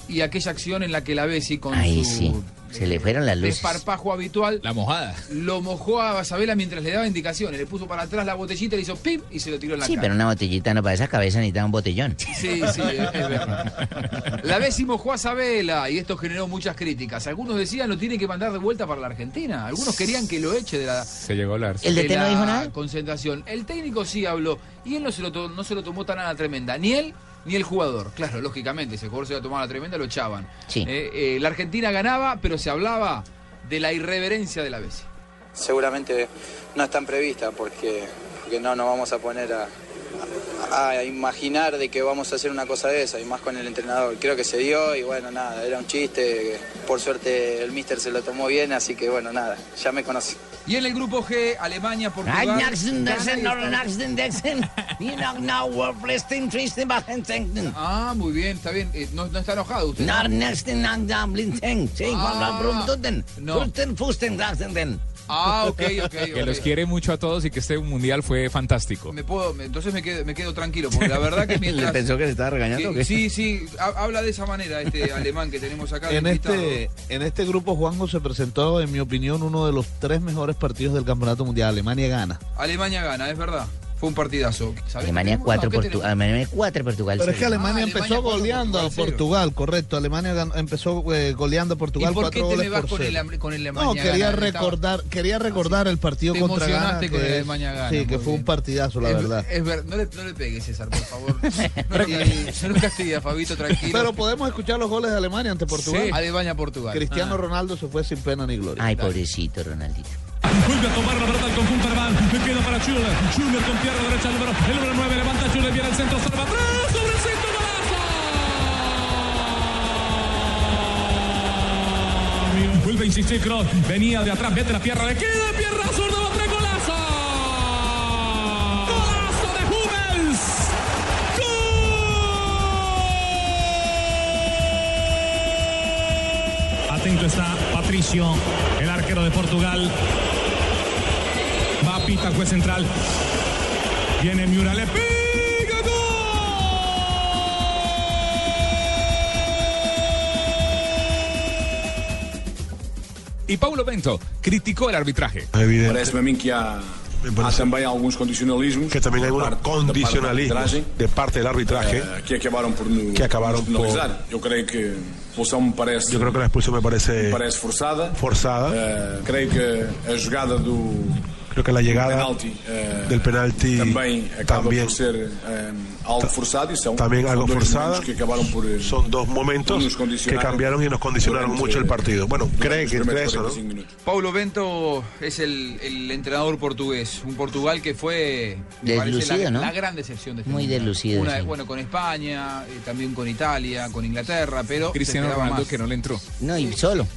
Y aquella acción en la que la Bessi con Ahí su sí. Se le fueron las luces. desparpajo habitual. La mojada. Lo mojó a Basabela mientras le daba indicaciones. Le puso para atrás la botellita, le hizo pim y se lo tiró en la Sí, cara. pero una botellita no para esa cabeza necesita un botellón. Sí, sí, es, es verdad. La Bessi mojó a Sabela y esto generó muchas críticas. Algunos decían lo tiene que mandar de vuelta para la Argentina. Algunos querían que lo eche de la, Se llegó a hablar. ¿El de DT no la dijo nada? concentración. El técnico sí habló y él no se lo, to- no se lo tomó tan a la tremenda. Ni él ni el jugador. Claro, lógicamente, si el jugador se lo tomaba a la tremenda, lo echaban. Sí. Eh, eh, la Argentina ganaba, pero se hablaba de la irreverencia de la Bessi. seguramente no están previstas porque, porque no nos vamos a poner a, a- a imaginar de que vamos a hacer una cosa de esa y más con el entrenador. Creo que se dio y bueno, nada, era un chiste. Por suerte el mister se lo tomó bien, así que bueno, nada, ya me conoce. Y en el grupo G, Alemania, Portugal. Ah, muy bien, está bien. Eh, no, no está enojado usted. ¿no? Ah, Ah, ok, ok. Que los quiere mucho a todos y que este mundial fue fantástico. Me puedo, me- entonces me quedo, me quedo tranquilo, porque la verdad que mientras... ¿Pensó que se estaba regañando o que- qué? sí, sí, ha- habla de esa manera este alemán que tenemos acá. En este, en este grupo, Juanjo se presentó, en mi opinión, uno de los tres mejores partidos del Campeonato Mundial. Alemania gana. Alemania gana, es verdad. Fue un partidazo. ¿Sabés Alemania qué tenemos? 4, No, ¿qué Portugal. tenemos? Alemania 4, Portugal. Pero es que. Alemania Ah, empezó Alemania goleando a Portugal correcto. Alemania empezó eh, goleando a Portugal ¿Y por qué cuatro te me vas con el, con el No, Alemania quería gana? Estaba- recordar, quería recordar el partido Te contra Ghana. con que el Alemania Ghana, Sí, que fue un partidazo, la es, verdad. Es ver- no, le, no le pegues, César, por favor. No, sí, no nos castiga, Fabito, tranquilo. Pero podemos escuchar los goles de Alemania ante Portugal. Sí. Alemania-Portugal. Cristiano Ah. Ronaldo se fue sin pena ni gloria. Ay, pobrecito Ronaldito. Vuelve a tomar la pelota el conjunto alemán. Le queda para Schuller. Schuller con pierna derecha. El número, el número 9 levanta Schuller. Viene al centro. Salva. Sobre el centro. ¡Golazo! Vuelve a insistir. Venía de atrás. Mete la pierna. Le queda pierna zurda. Traer golazo. Golazo de Hummels. Atento está Patricio, el arquero de Portugal. Pita juez central. Viene Miura, le pega Y Paulo Bento criticó el arbitraje. Parece-me a mim que há, há também alguns condicionalismos. que también hay por unos parte- da parte da condicionalismos de parte del arbitraje eh, que acabaram por, no, que acabaron por penalizar. Eu creio que me parece, yo creo que la expulsión me parece me parece forçada. forzada Eh, creio que a jogada do, Creo que la llegada penalti, eh, del penalti acaba también, por ser eh, algo forzado e são, también algo dois forzada. que por eh, Son dos momentos que cambiaron y nos condicionaron durante mucho el partido. Bueno, cree que cree eso, ¿no? 45 minutos. Paulo Bento es el, el entrenador portugués, un Portugal que fue me parece, Deslucido, la, ¿no? la gran decepción de este Muy deslucido, Una, sí. Bueno, con España, eh, también con Italia, con Inglaterra, pero Cristiano Ronaldo más. que no le entró. No, y solo.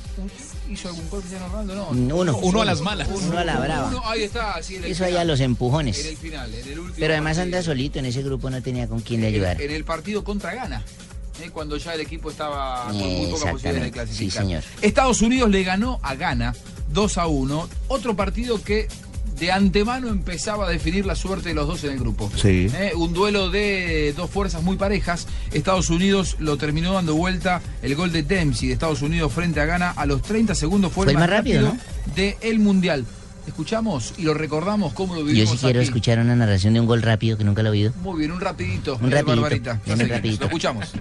¿Hizo algún gol Cristiano Ronaldo? No. Uno. Uno a las malas. Uno a la brava. Uno, ahí está, sí, en el Hizo final. allá los empujones. En el final, en el último Pero además partido. anda solito, en ese grupo no tenía con quién le ayudar. en el partido contra Ghana, eh, cuando ya el equipo estaba con muy poca posibilidad de clasificar. sí, señor. Estados Unidos le ganó a Ghana 2 a 1, otro partido que de antemano empezaba a definir la suerte de los dos en el grupo. Sí. Eh, un duelo de dos fuerzas muy parejas. Estados Unidos lo terminó dando vuelta el gol de Dempsey de Estados Unidos frente a Ghana a los 30 segundos fue, Fue el más rápido, de el Mundial. Escuchamos y lo recordamos cómo lo Yo vivimos sí quiero aquí. escuchar una narración de un gol rápido que nunca lo he oído. Muy bien, un rapidito. Un eh, rapidito, Barbarita. Lo escuchamos.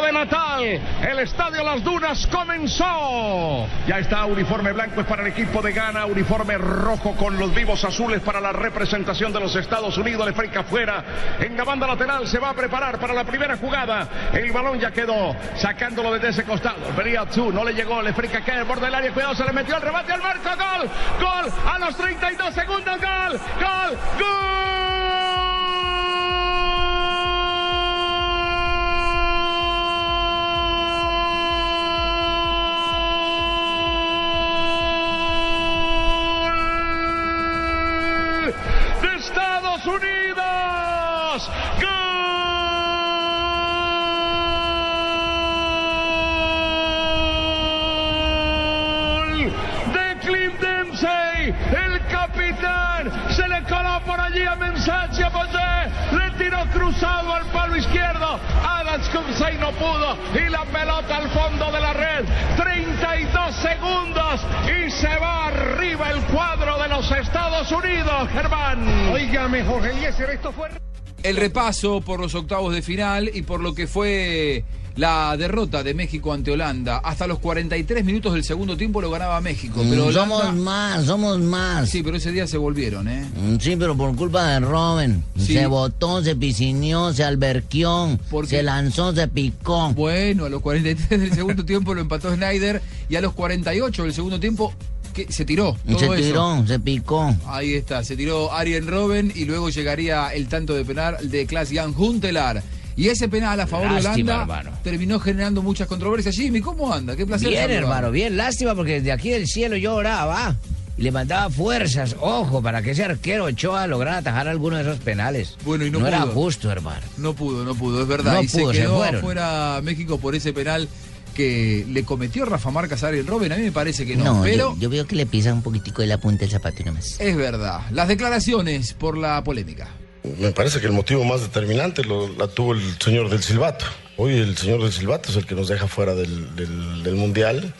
De Natal, el Estadio Las Dunas comenzó. Ya está uniforme blanco es para el equipo de Ghana, uniforme rojo con los vivos azules para la representación de los Estados Unidos, le freca afuera. En la banda lateral se va a preparar para la primera jugada. El balón ya quedó sacándolo desde ese costado. No le llegó, le freca cae al borde del área, cuidado, se le metió el remate al marco, gol, gol a los 32 segundos, gol, gol, de Estados Unidos, Germán. Oígame, Jorge Eliezer, esto fue... El repaso por los octavos de final y por lo que fue la derrota de México ante Holanda. Hasta los 43 minutos del segundo tiempo lo ganaba México. Pero Mm, Holanda- somos más, somos más. Sí, pero ese día se volvieron, ¿eh? Mm, Sí, pero por culpa de Robin. Sí. Se botó, se piscineó, se alberquió, se lanzó, se picó. Bueno, a los 43 del segundo tiempo lo empató Snyder y a los 48 del segundo tiempo que se tiró. Todo Se eso. tiró, se picó. Ahí está, se tiró Arjen Robben y luego llegaría el tanto de penal de Klaas Jan Huntelaar. Y ese penal a favor Lástima, de Holanda hermano. terminó generando muchas controversias. Jimmy, ¿cómo anda? Qué placer Bien, saludarlo. hermano, bien. Lástima porque desde aquí del cielo yo oraba y le mandaba fuerzas, ojo, para que ese arquero Ochoa lograra atajar alguno de esos penales. Bueno, y no era pudo. justo, hermano. No pudo, no pudo, es verdad. No y pudo, se se quedó fueron. afuera México por ese penal que le cometió Rafa Márquez a Arjen Robben. A mí me parece que no, No, pero yo, yo veo que le pisa un poquitico de la punta del zapato y nomás. es verdad. Las declaraciones por la polémica. Me parece que el motivo más determinante lo, la tuvo el señor del Silbato. Hoy el señor del Silbato es el que nos deja fuera del, del- del Mundial.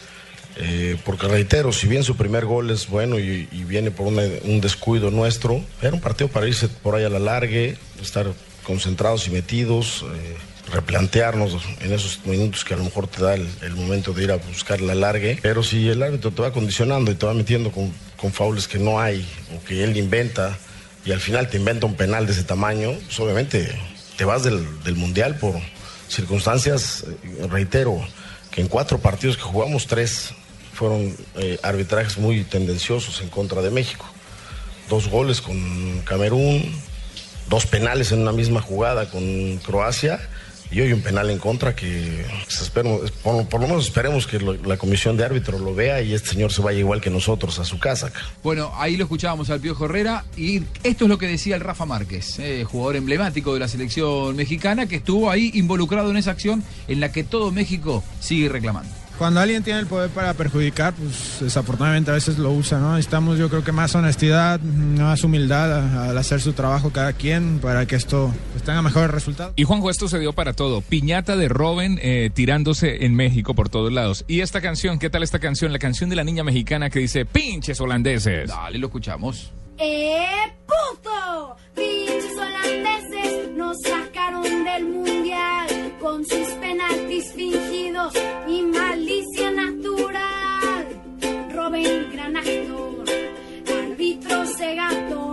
eh, porque reitero, si bien su primer gol es bueno y, y viene por una- un descuido nuestro, era un partido para irse por ahí a la largue, estar concentrados y metidos, eh, replantearnos en esos minutos que a lo mejor te da el, el momento de ir a buscar la largue. Pero si el árbitro te va condicionando y te va metiendo con, con faules que no hay o que él inventa, y al final te inventa un penal de ese tamaño, pues obviamente te vas del, del mundial por circunstancias, eh, reitero, que en cuatro partidos que jugamos, tres fueron eh, arbitrajes muy tendenciosos en contra de México. Dos goles con Camerún, dos penales en una misma jugada con Croacia y hoy un penal en contra que pues, espero- por, lo menos esperemos que la comisión de árbitro lo vea y este señor se vaya igual que nosotros a su casa. Bueno, ahí lo escuchábamos al Piojo Herrera y esto es lo que decía el Rafa Márquez, eh, jugador emblemático de la selección mexicana que estuvo ahí involucrado en esa acción en la que todo México sigue reclamando. Cuando alguien tiene el poder para perjudicar, pues desafortunadamente a veces lo usa, ¿no? Necesitamos yo creo que más honestidad, más humildad al hacer su trabajo cada quien para que esto pues, tenga mejores resultados. Y Juanjo, esto se dio para todo. Piñata de Robin eh, tirándose en México por todos lados. Y esta canción, ¿qué tal esta canción? La canción de la niña mexicana que dice pinches holandeses. Dale, lo escuchamos. ¡Eh, puto! Pinches holandeses nos sacaron del mundial con sus penaltis fingidos y malicia natural. Robin, gran actor, árbitro cegado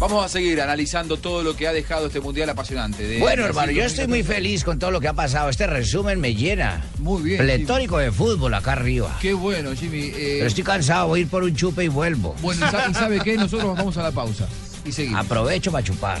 Vamos a seguir analizando todo lo que ha dejado este mundial apasionante. de Bueno, Brasil hermano, yo estoy muy 2014. feliz con todo lo que ha pasado. Este resumen me llena. Muy bien. Pletórico de fútbol acá arriba. Qué bueno, Jimmy. eh, Pero estoy cansado, voy a ir por un chupe y vuelvo. Bueno, ¿y sa- y sabe qué? Nosotros vamos a la pausa. Y seguimos. Aprovecho para chupar.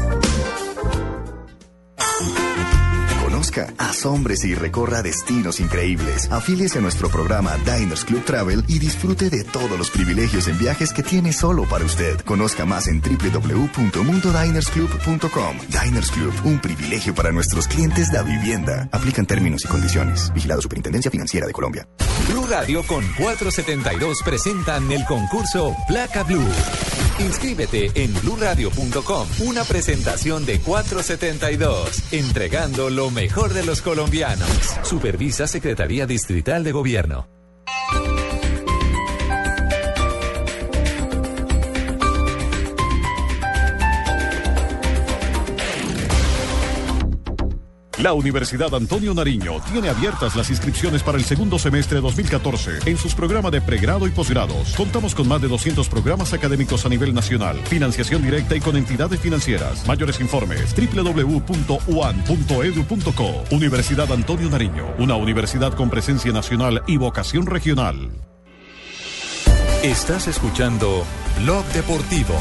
Conozca, asómbrese y recorra destinos increíbles. Afíliese a nuestro programa Diners Club Travel y disfrute de todos los privilegios en viajes que tiene solo para usted. Conozca más en www.mundodinersclub.com. Diners Club, un privilegio para nuestros clientes de vivienda. Aplican términos y condiciones. Vigilado Superintendencia Financiera de Colombia. Blue Radio con 472 presentan el concurso Placa Blue. Inscríbete en bluradio.com. Una presentación de 472, entregando lo mejor de los colombianos. Supervisa Secretaría Distrital de Gobierno. La Universidad Antonio Nariño tiene abiertas las inscripciones para el segundo semestre 2014 en sus programas de pregrado y posgrados. Contamos con más de 200 programas académicos a nivel nacional, financiación directa y con entidades financieras. Mayores informes www.uan.edu.co. Universidad Antonio Nariño, una universidad con presencia nacional y vocación regional. Estás escuchando Blog Deportivo.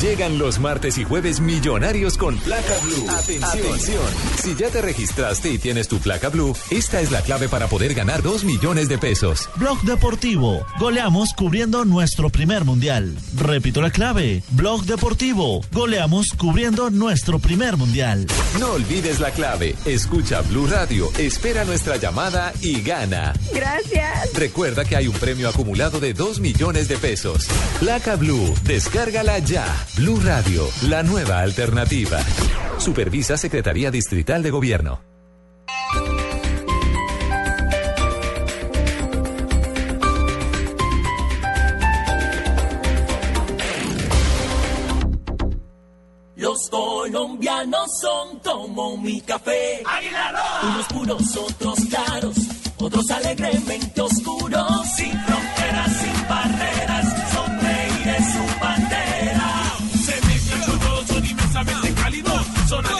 Llegan los martes y jueves millonarios con placa blue. Atención. Si ya te registraste y tienes tu placa blue, esta es la clave para poder ganar 2 millones de pesos. Blog Deportivo. Goleamos cubriendo nuestro primer mundial. Repito la clave. Blog Deportivo. Goleamos cubriendo nuestro primer mundial. No olvides la clave. Escucha Blue Radio, espera nuestra llamada y gana. Gracias. Recuerda que hay un premio acumulado de 2 millones de pesos. Placa Blue, descárgala ya. Blue Radio, la nueva alternativa. Supervisa Secretaría Distrital de Gobierno. Los colombianos son como mi café. Unos puros, otros claros, otros alegremente oscuros. Sin fronteras, sin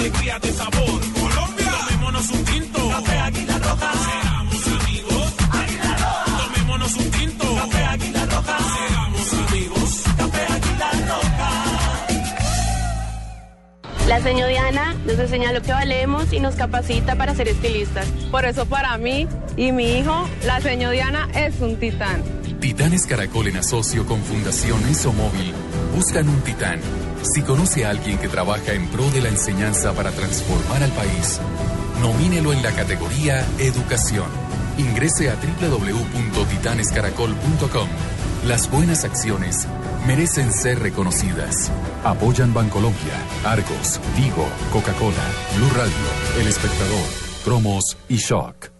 alegría de sabor. Colombia, tomémonos un tinto. Café Águila Roja. Seamos amigos. Águila Roja. Tomémonos un tinto. Café Águila Roja. Seamos amigos. Café Águila Roja. La señora Diana nos enseña lo que valemos y nos capacita para ser estilistas. Por eso para mí y mi hijo, la señora Diana es un titán. Titanes Caracol en asocio con Fundación Móvil buscan un titán. Si conoce a alguien que trabaja en pro de la enseñanza para transformar al país, nomínelo en la categoría Educación. Ingrese a www.titanescaracol.com. Las buenas acciones merecen ser reconocidas. Apoyan Bancolombia, Argos, Vigo, Coca-Cola, Blue Radio, El Espectador, Promos y Shock.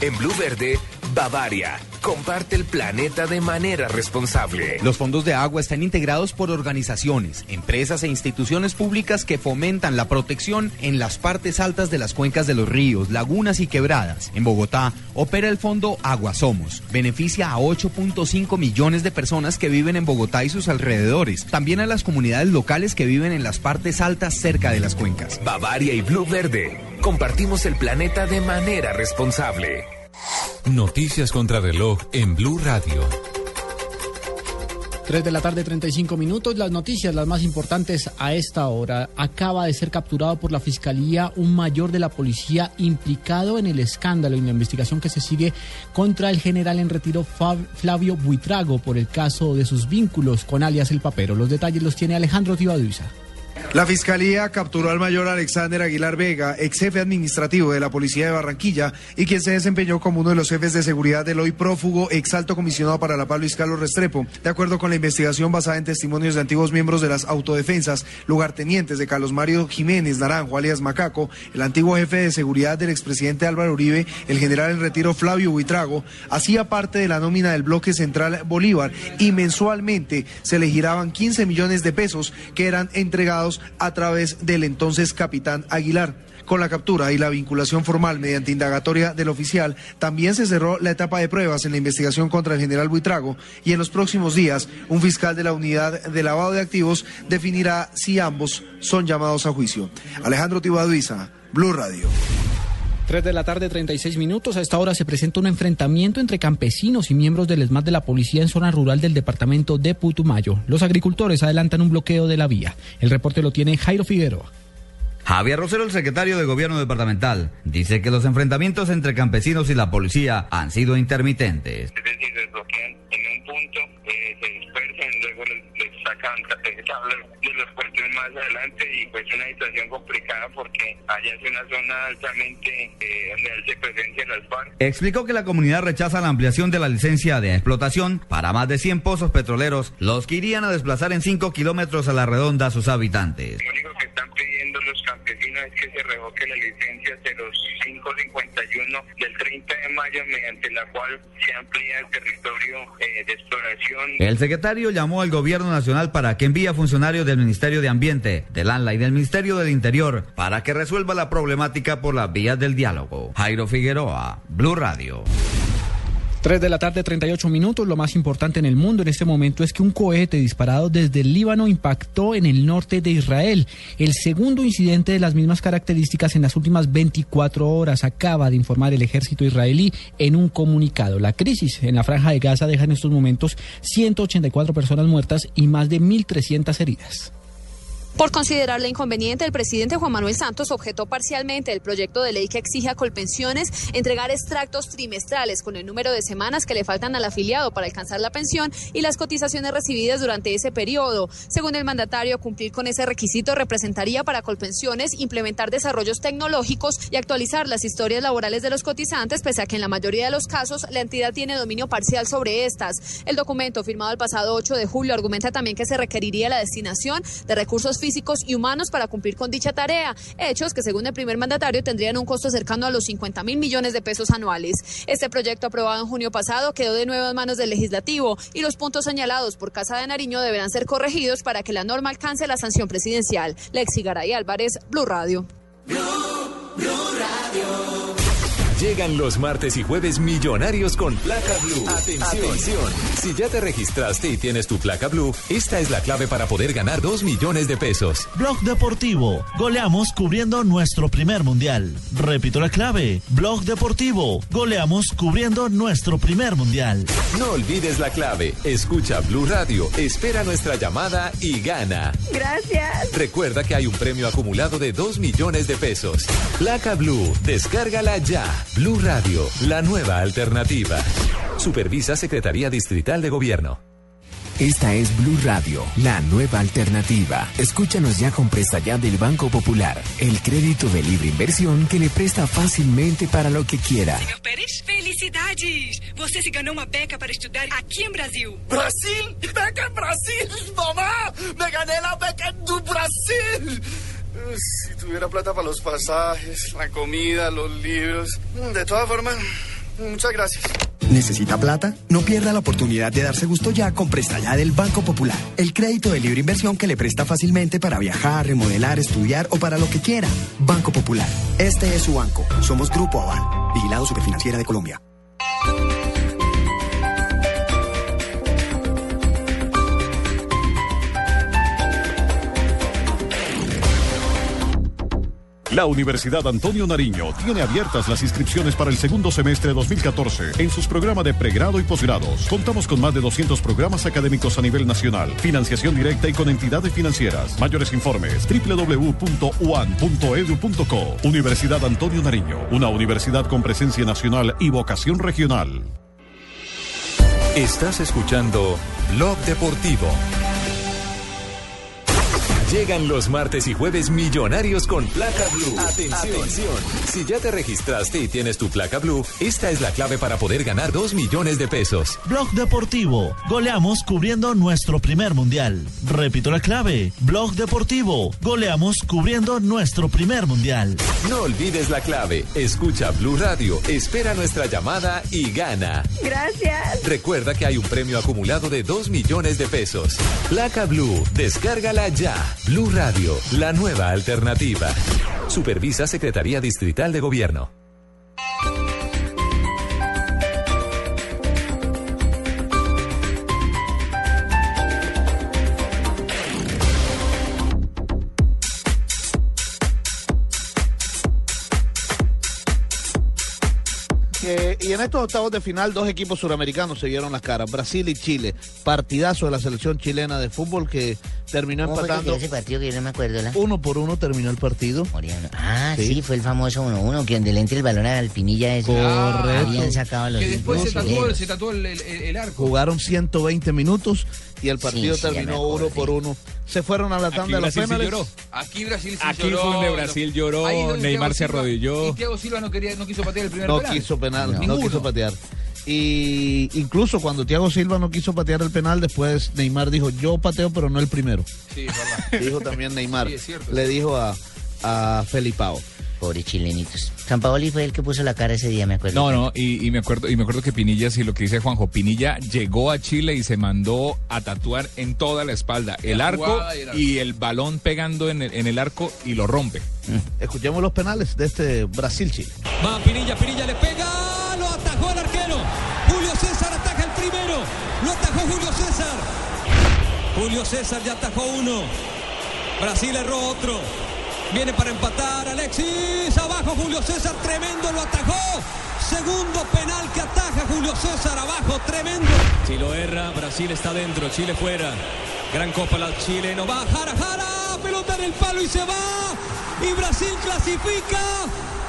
En Blue Verde, Bavaria. Comparte el planeta de manera responsable. Los fondos de agua están integrados por organizaciones, empresas e instituciones públicas que fomentan la protección en las partes altas de las cuencas de los ríos, lagunas y quebradas. En Bogotá opera el fondo Agua Somos. Beneficia a 8.5 millones de personas que viven en Bogotá y sus alrededores. También a las comunidades locales que viven en las partes altas cerca de las cuencas. Bavaria y Blue Verde. Compartimos el planeta de manera responsable. Noticias contra reloj en Blue Radio. 3 de la tarde, 35 minutos. Las noticias, las más importantes a esta hora. Acaba de ser capturado por la Fiscalía un mayor de la policía implicado en el escándalo y la investigación que se sigue contra el general en retiro Flavio Buitrago por el caso de sus vínculos con alias El Papero. Los detalles los tiene Alejandro Tibaduiza. La fiscalía capturó al mayor Alexander Aguilar Vega, ex jefe administrativo de la policía de Barranquilla y quien se desempeñó como uno de los jefes de seguridad del hoy prófugo ex alto comisionado para la paz Luis Carlos Restrepo. De acuerdo con la investigación basada en testimonios de antiguos miembros de las autodefensas, lugartenientes de Carlos Mario Jiménez Naranjo, alias Macaco, el antiguo jefe de seguridad del expresidente Álvaro Uribe, el general en retiro Flavio Buitrago, hacía parte de la nómina del bloque central Bolívar y mensualmente se le giraban 15 millones de pesos que eran entregados a través del entonces capitán Aguilar. Con la captura y la vinculación formal mediante indagatoria del oficial, también se cerró la etapa de pruebas en la investigación contra el general Buitrago y en los próximos días un fiscal de la unidad de lavado de activos definirá si ambos son llamados a juicio. Alejandro Tibaduiza, Blue Radio. 3 de la tarde, 36 minutos. A esta hora se presenta un enfrentamiento entre campesinos y miembros del ESMAD de la policía en zona rural del departamento de Putumayo. Los agricultores adelantan un bloqueo de la vía. El reporte lo tiene Jairo Figueroa. Javier Rosero, el secretario de Gobierno Departamental, dice que los enfrentamientos entre campesinos y la policía han sido intermitentes. Es decir, les bloquean en un punto, eh, se dispersan, luego les, les sacan, les hablan de los puentes más adelante y pues una situación complicada porque allá es una zona altamente eh, donde hace presencia las FARC. Explicó que la comunidad rechaza la ampliación de la licencia de explotación para más de 100 pozos petroleros, los que irían a desplazar en 5 kilómetros a la redonda a sus habitantes. Lo único que están pidiendo campesinos es que se revoque la licencia 0551 del 30 de mayo mediante la cual se amplía el territorio eh, de exploración. El secretario llamó al gobierno nacional para que envíe a funcionarios del Ministerio de Ambiente, del ANLA y del Ministerio del Interior para que resuelva la problemática por las vías del diálogo. Jairo Figueroa, Blue Radio. 3 de la tarde, 38 minutos. Lo más importante en el mundo en este momento es que un cohete disparado desde el Líbano impactó en el norte de Israel. El segundo incidente de las mismas características en las últimas 24 horas acaba de informar el ejército israelí en un comunicado. La crisis en la franja de Gaza deja en estos momentos 184 personas muertas y más de 1.300 heridas. Por considerarle inconveniente, el presidente Juan Manuel Santos objetó parcialmente el proyecto de ley que exige a Colpensiones entregar extractos trimestrales con el número de semanas que le faltan al afiliado para alcanzar la pensión y las cotizaciones recibidas durante ese periodo. Según el mandatario, cumplir con ese requisito representaría para Colpensiones implementar desarrollos tecnológicos y actualizar las historias laborales de los cotizantes, pese a que en la mayoría de los casos la entidad tiene dominio parcial sobre estas. El documento firmado el pasado 8 de julio argumenta también que se requeriría la destinación de recursos físicos y humanos para cumplir con dicha tarea, hechos que según el primer mandatario tendrían un costo cercano a los 50 mil millones de pesos anuales. Este proyecto aprobado en junio pasado quedó de nuevo en manos del legislativo y los puntos señalados por Casa de Nariño deberán ser corregidos para que la norma alcance la sanción presidencial. Lexi Garay Álvarez, Blue Radio. Llegan los martes y jueves millonarios con placa blue. Atención. Atención. Si ya te registraste y tienes tu placa blue, esta es la clave para poder ganar 2 millones de pesos. Blog Deportivo. Goleamos cubriendo nuestro primer mundial. Repito la clave. Blog Deportivo. Goleamos cubriendo nuestro primer mundial. No olvides la clave. Escucha Blue Radio, espera nuestra llamada y gana. Gracias. Recuerda que hay un premio acumulado de 2 millones de pesos. Placa Blue, descárgala ya. Blue Radio, la nueva alternativa. Supervisa Secretaría Distrital de Gobierno. Esta es Blue Radio, la nueva alternativa. Escúchanos ya con Presta Ya del Banco Popular, el crédito de libre inversión que le presta fácilmente para lo que quiera. Senhor Pérez, felicidades! Você se ganhou uma beca para estudar aqui em Brasil. Brasil? Beca en Brasil, mamá. Me gané la beca do Brasil. Si tuviera plata para los pasajes, la comida, los libros. De todas formas, muchas gracias. ¿Necesita plata? No pierda la oportunidad de darse gusto ya con Presta Ya del Banco Popular. El crédito de libre inversión que le presta fácilmente para viajar, remodelar, estudiar o para lo que quiera. Banco Popular. Este es su banco. Somos Grupo Aval. Vigilado Superfinanciera de Colombia. La Universidad Antonio Nariño tiene abiertas las inscripciones para el segundo semestre 2014 en sus programas de pregrado y posgrados. Contamos con más de 200 programas académicos a nivel nacional, financiación directa y con entidades financieras. Mayores informes www.uan.edu.co. Universidad Antonio Nariño, una universidad con presencia nacional y vocación regional. Estás escuchando Blog Deportivo. Llegan los martes y jueves millonarios con placa blue. Atención. Si ya te registraste y tienes tu placa blue, esta es la clave para poder ganar 2 millones de pesos. Blog Deportivo. Goleamos cubriendo nuestro primer mundial. Repito la clave. Blog Deportivo. Goleamos cubriendo nuestro primer mundial. No olvides la clave. Escucha Blue Radio, espera nuestra llamada y gana. Gracias. Recuerda que hay un premio acumulado de 2 millones de pesos. Placa Blue, descárgala ya. Blue Radio, la nueva alternativa. Supervisa Secretaría Distrital de Gobierno. Eh, y en estos octavos de final, dos equipos suramericanos se vieron las caras, Brasil y Chile. Partidazo de la selección chilena de fútbol que terminó ¿Cómo fue que empatando. ese partido que yo no me acuerdo? ¿la? Uno por uno terminó el partido. Ah, sí. Sí. fue el famoso 1-1, que donde le entre el balón a Alpinilla ese. Correcto. Habían sacado los Que después se tatuó, se tatuó el, el- el arco. Jugaron 120 minutos y el partido Sí, sí, terminó uno por uno. Se fueron a la Aquí tanda de los penales. lloró. Aquí Brasil sí Aquí lloró. fue donde Brasil lloró, Neymar Thiago se arrodilló. Y Thiago Silva no, quería, no quiso patear el primer No penal. quiso penal, no. Ninguno. quiso patear. Y incluso cuando Thiago Silva no quiso patear el penal, después Neymar dijo, yo pateo, pero no el primero. Sí, es verdad. Dijo también Neymar. Sí, es cierto. Le dijo a, a Felipao. Pobre chilenitos. San Paoli fue el que puso la cara ese día, me acuerdo. No, no, y, y me acuerdo, y me acuerdo que Pinilla, sí, lo que dice Juanjo, Pinilla llegó a Chile y se mandó a tatuar en toda la espalda el La arco jugada y el arco. y el balón pegando en el, en el arco y lo rompe. Escuchemos los penales de este Brasil-Chile. Va Pinilla, Pinilla le pega, lo atajó Julio César. Julio César ya atajó uno. Brasil erró otro. Viene para empatar Alexis, abajo Julio César, tremendo, lo atajó. Segundo penal que ataja Julio César, abajo, tremendo. Si lo erra, Brasil está dentro, Chile fuera. Gran copa la chileno, va Jara, Jara, pelota en el palo y se va. Y Brasil clasifica.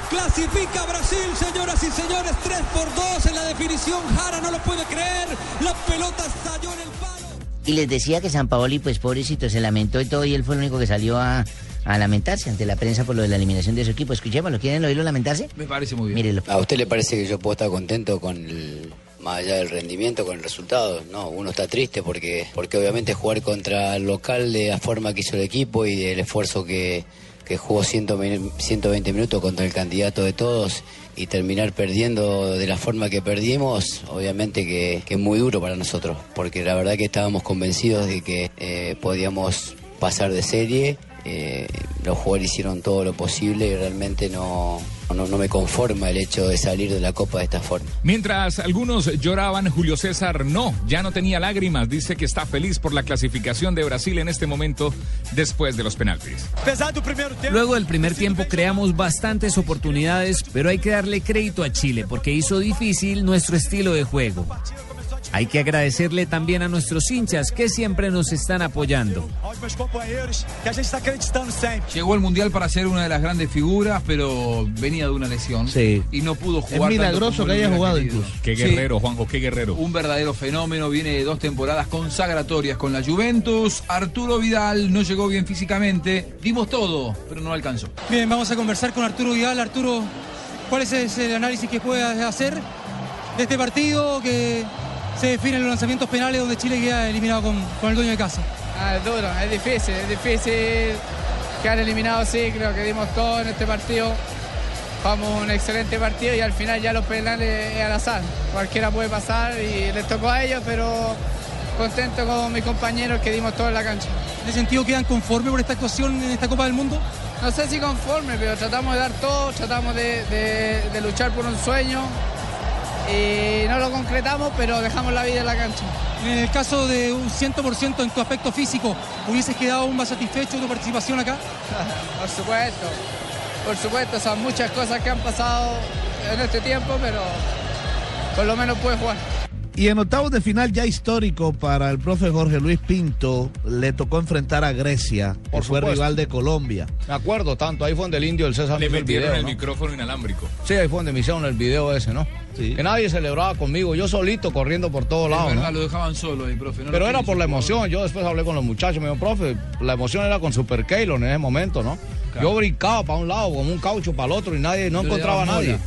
Clasifica Brasil, señoras y señores, 3 por 2 en la definición. Jara no lo puede creer. La pelota estalló en el palo. Y les decía que San Paoli, pues pobrecito, se lamentó y todo, y él fue el único que salió a, a lamentarse ante la prensa por lo de la eliminación de su equipo. Escuchémoslo, ¿quieren oírlo lamentarse? Me parece muy bien. Mírelo. ¿A usted le parece que yo puedo estar contento con el, más allá del rendimiento, con el resultado? No, uno está triste porque, porque obviamente jugar contra el local de la forma que hizo el equipo y el esfuerzo que, que jugó 100 120 minutos contra el candidato de todos y terminar perdiendo de la forma que perdimos, obviamente que, que es muy duro para nosotros, porque la verdad que estábamos convencidos de que eh, podíamos pasar de serie. eh, los jugadores hicieron todo lo posible y realmente no, no, no me conforma el hecho de salir de la Copa de esta forma. Mientras algunos lloraban, Julio César no, ya no tenía lágrimas. Dice que está feliz por la clasificación de Brasil en este momento después de los penaltis. Luego del primer tiempo creamos bastantes oportunidades, pero hay que darle crédito a Chile porque hizo difícil nuestro estilo de juego. Hay que agradecerle también a nuestros hinchas que siempre nos están apoyando. Llegó al Mundial para ser una de las grandes figuras, pero venía de una lesión. Sí. Y no pudo Es jugar. tanto milagroso que haya jugado querido. incluso. Qué Sí. guerrero, Juanjo, qué guerrero. Un verdadero fenómeno, viene de dos temporadas consagratorias con la Juventus. Arturo Vidal no llegó bien físicamente. Dimos todo, pero no alcanzó. Bien, vamos a conversar con Arturo Vidal. Arturo, ¿cuál es ese- el análisis que puedas hacer de este partido que se define en los lanzamientos penales donde Chile queda eliminado con, con el dueño de casa? Ah, es duro, es difícil, es difícil quedar eliminado, sí, creo que dimos todo en este partido. Jugamos un excelente partido y al final ya los penales es al azar. Cualquiera puede pasar y les tocó a ellos, pero contento con mis compañeros que dimos todo en la cancha. ¿En ese sentido quedan conformes por esta actuación en esta Copa del Mundo? No sé si conforme, pero tratamos de dar todo, tratamos de, de- de luchar por un sueño y no lo concretamos, pero dejamos la vida en la cancha. En el caso de un 100% en tu aspecto físico, ¿hubieses quedado aún más satisfecho de tu participación acá? Por supuesto, por supuesto, son muchas cosas que han pasado en este tiempo, pero por lo menos pude jugar. Y en octavos de final ya histórico para el profe Jorge Luis Pinto, le tocó enfrentar a Grecia, Por que fue rival de Colombia. Me acuerdo tanto, ahí fue donde el indio del César Le hizo el video, el ¿no? micrófono inalámbrico. Sí, ahí fue donde me hicieron el video ese, ¿no? Que nadie celebraba conmigo, yo solito corriendo por todos lados, verdad, ¿no? lo dejaban solo ahí, profe. no Pero era por la emoción, yo después hablé con los muchachos, me dijo, profe, la emoción era con Super Keylor en ese momento, ¿no? Yo brincaba para un lado, como un caucho para el otro y nadie, no, encontraba a nadie.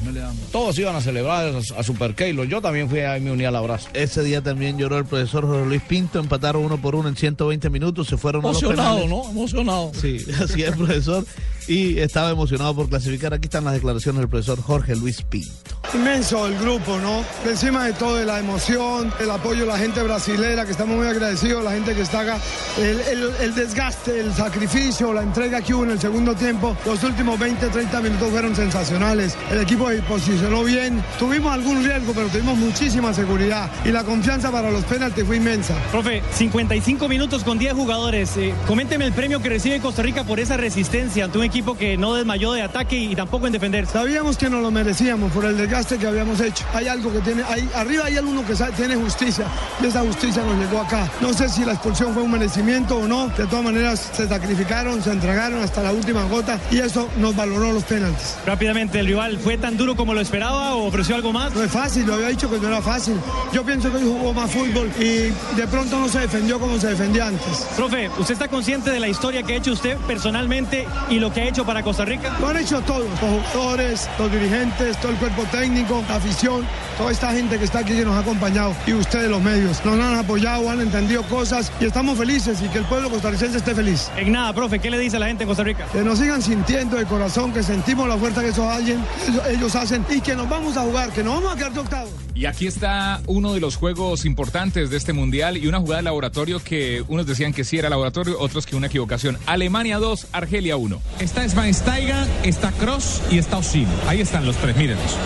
Todos iban a celebrar a, a Super Keylor, yo también fui ahí, me uní al abrazo. Ese día también lloró el profesor Jorge Luis Pinto, empataron uno por uno en 120 minutos, se fueron a los Emocionado. ¿no? Emocionado. Sí, así es, profesor. Y estaba emocionado por clasificar. Aquí están las declaraciones del profesor Jorge Luis Pinto. Inmenso el grupo, ¿no? Por encima de todo, de la emoción, el apoyo de la gente brasilera, que estamos muy agradecidos, la gente que está acá, el, el- el desgaste, el sacrificio, la entrega que hubo en el segundo tiempo, los últimos 20, 30 minutos fueron sensacionales. El equipo se posicionó bien, tuvimos algún riesgo, pero tuvimos muchísima seguridad y la confianza para los penaltis fue inmensa. Profe, 55 minutos con 10 jugadores. Eh, coménteme el premio que recibe Costa Rica por esa resistencia ante un equipo que no desmayó de ataque y, tampoco en defender. Sabíamos que nos lo merecíamos por el desgaste que habíamos hecho. Hay algo que tiene, hay, arriba hay alguno que sa- tiene justicia y esa justicia nos llegó acá. No sé si la expulsión fue un merecimiento o no. De todas maneras se sacrificaron, se entregaron hasta la última gota y eso nos valoró los penaltis. Rápidamente, ¿el rival fue tan duro como lo esperaba o ofreció algo más? No es fácil, lo había dicho que no era fácil. Yo pienso que hoy jugó más fútbol y de pronto no se defendió como se defendía antes. Profe, ¿usted está consciente de la historia que ha hecho usted personalmente y lo que ha hecho para Costa Rica? Lo han hecho todos, los jugadores, los dirigentes, todo el cuerpo técnico, la afición, toda esta gente que está aquí que nos ha acompañado y ustedes los medios. Nos han apoyado, han entendido cosas y estamos felices y que el pueblo costarricense esté feliz. En nada, profe, ¿qué le dice a la gente en Costa Rica? Que nos sigan sintiendo de corazón, que sentimos la fuerza que esos alguien, ellos, ellos hacen y que nos vamos a jugar, que nos vamos a quedar de octavos. Y aquí está uno de los juegos importantes de este mundial y una jugada de laboratorio que unos decían que sí era laboratorio, otros que una equivocación. Alemania 2, Argelia 1. Está Schweinsteiger, está Cross y está Osim. Ahí están los tres, mírenlos.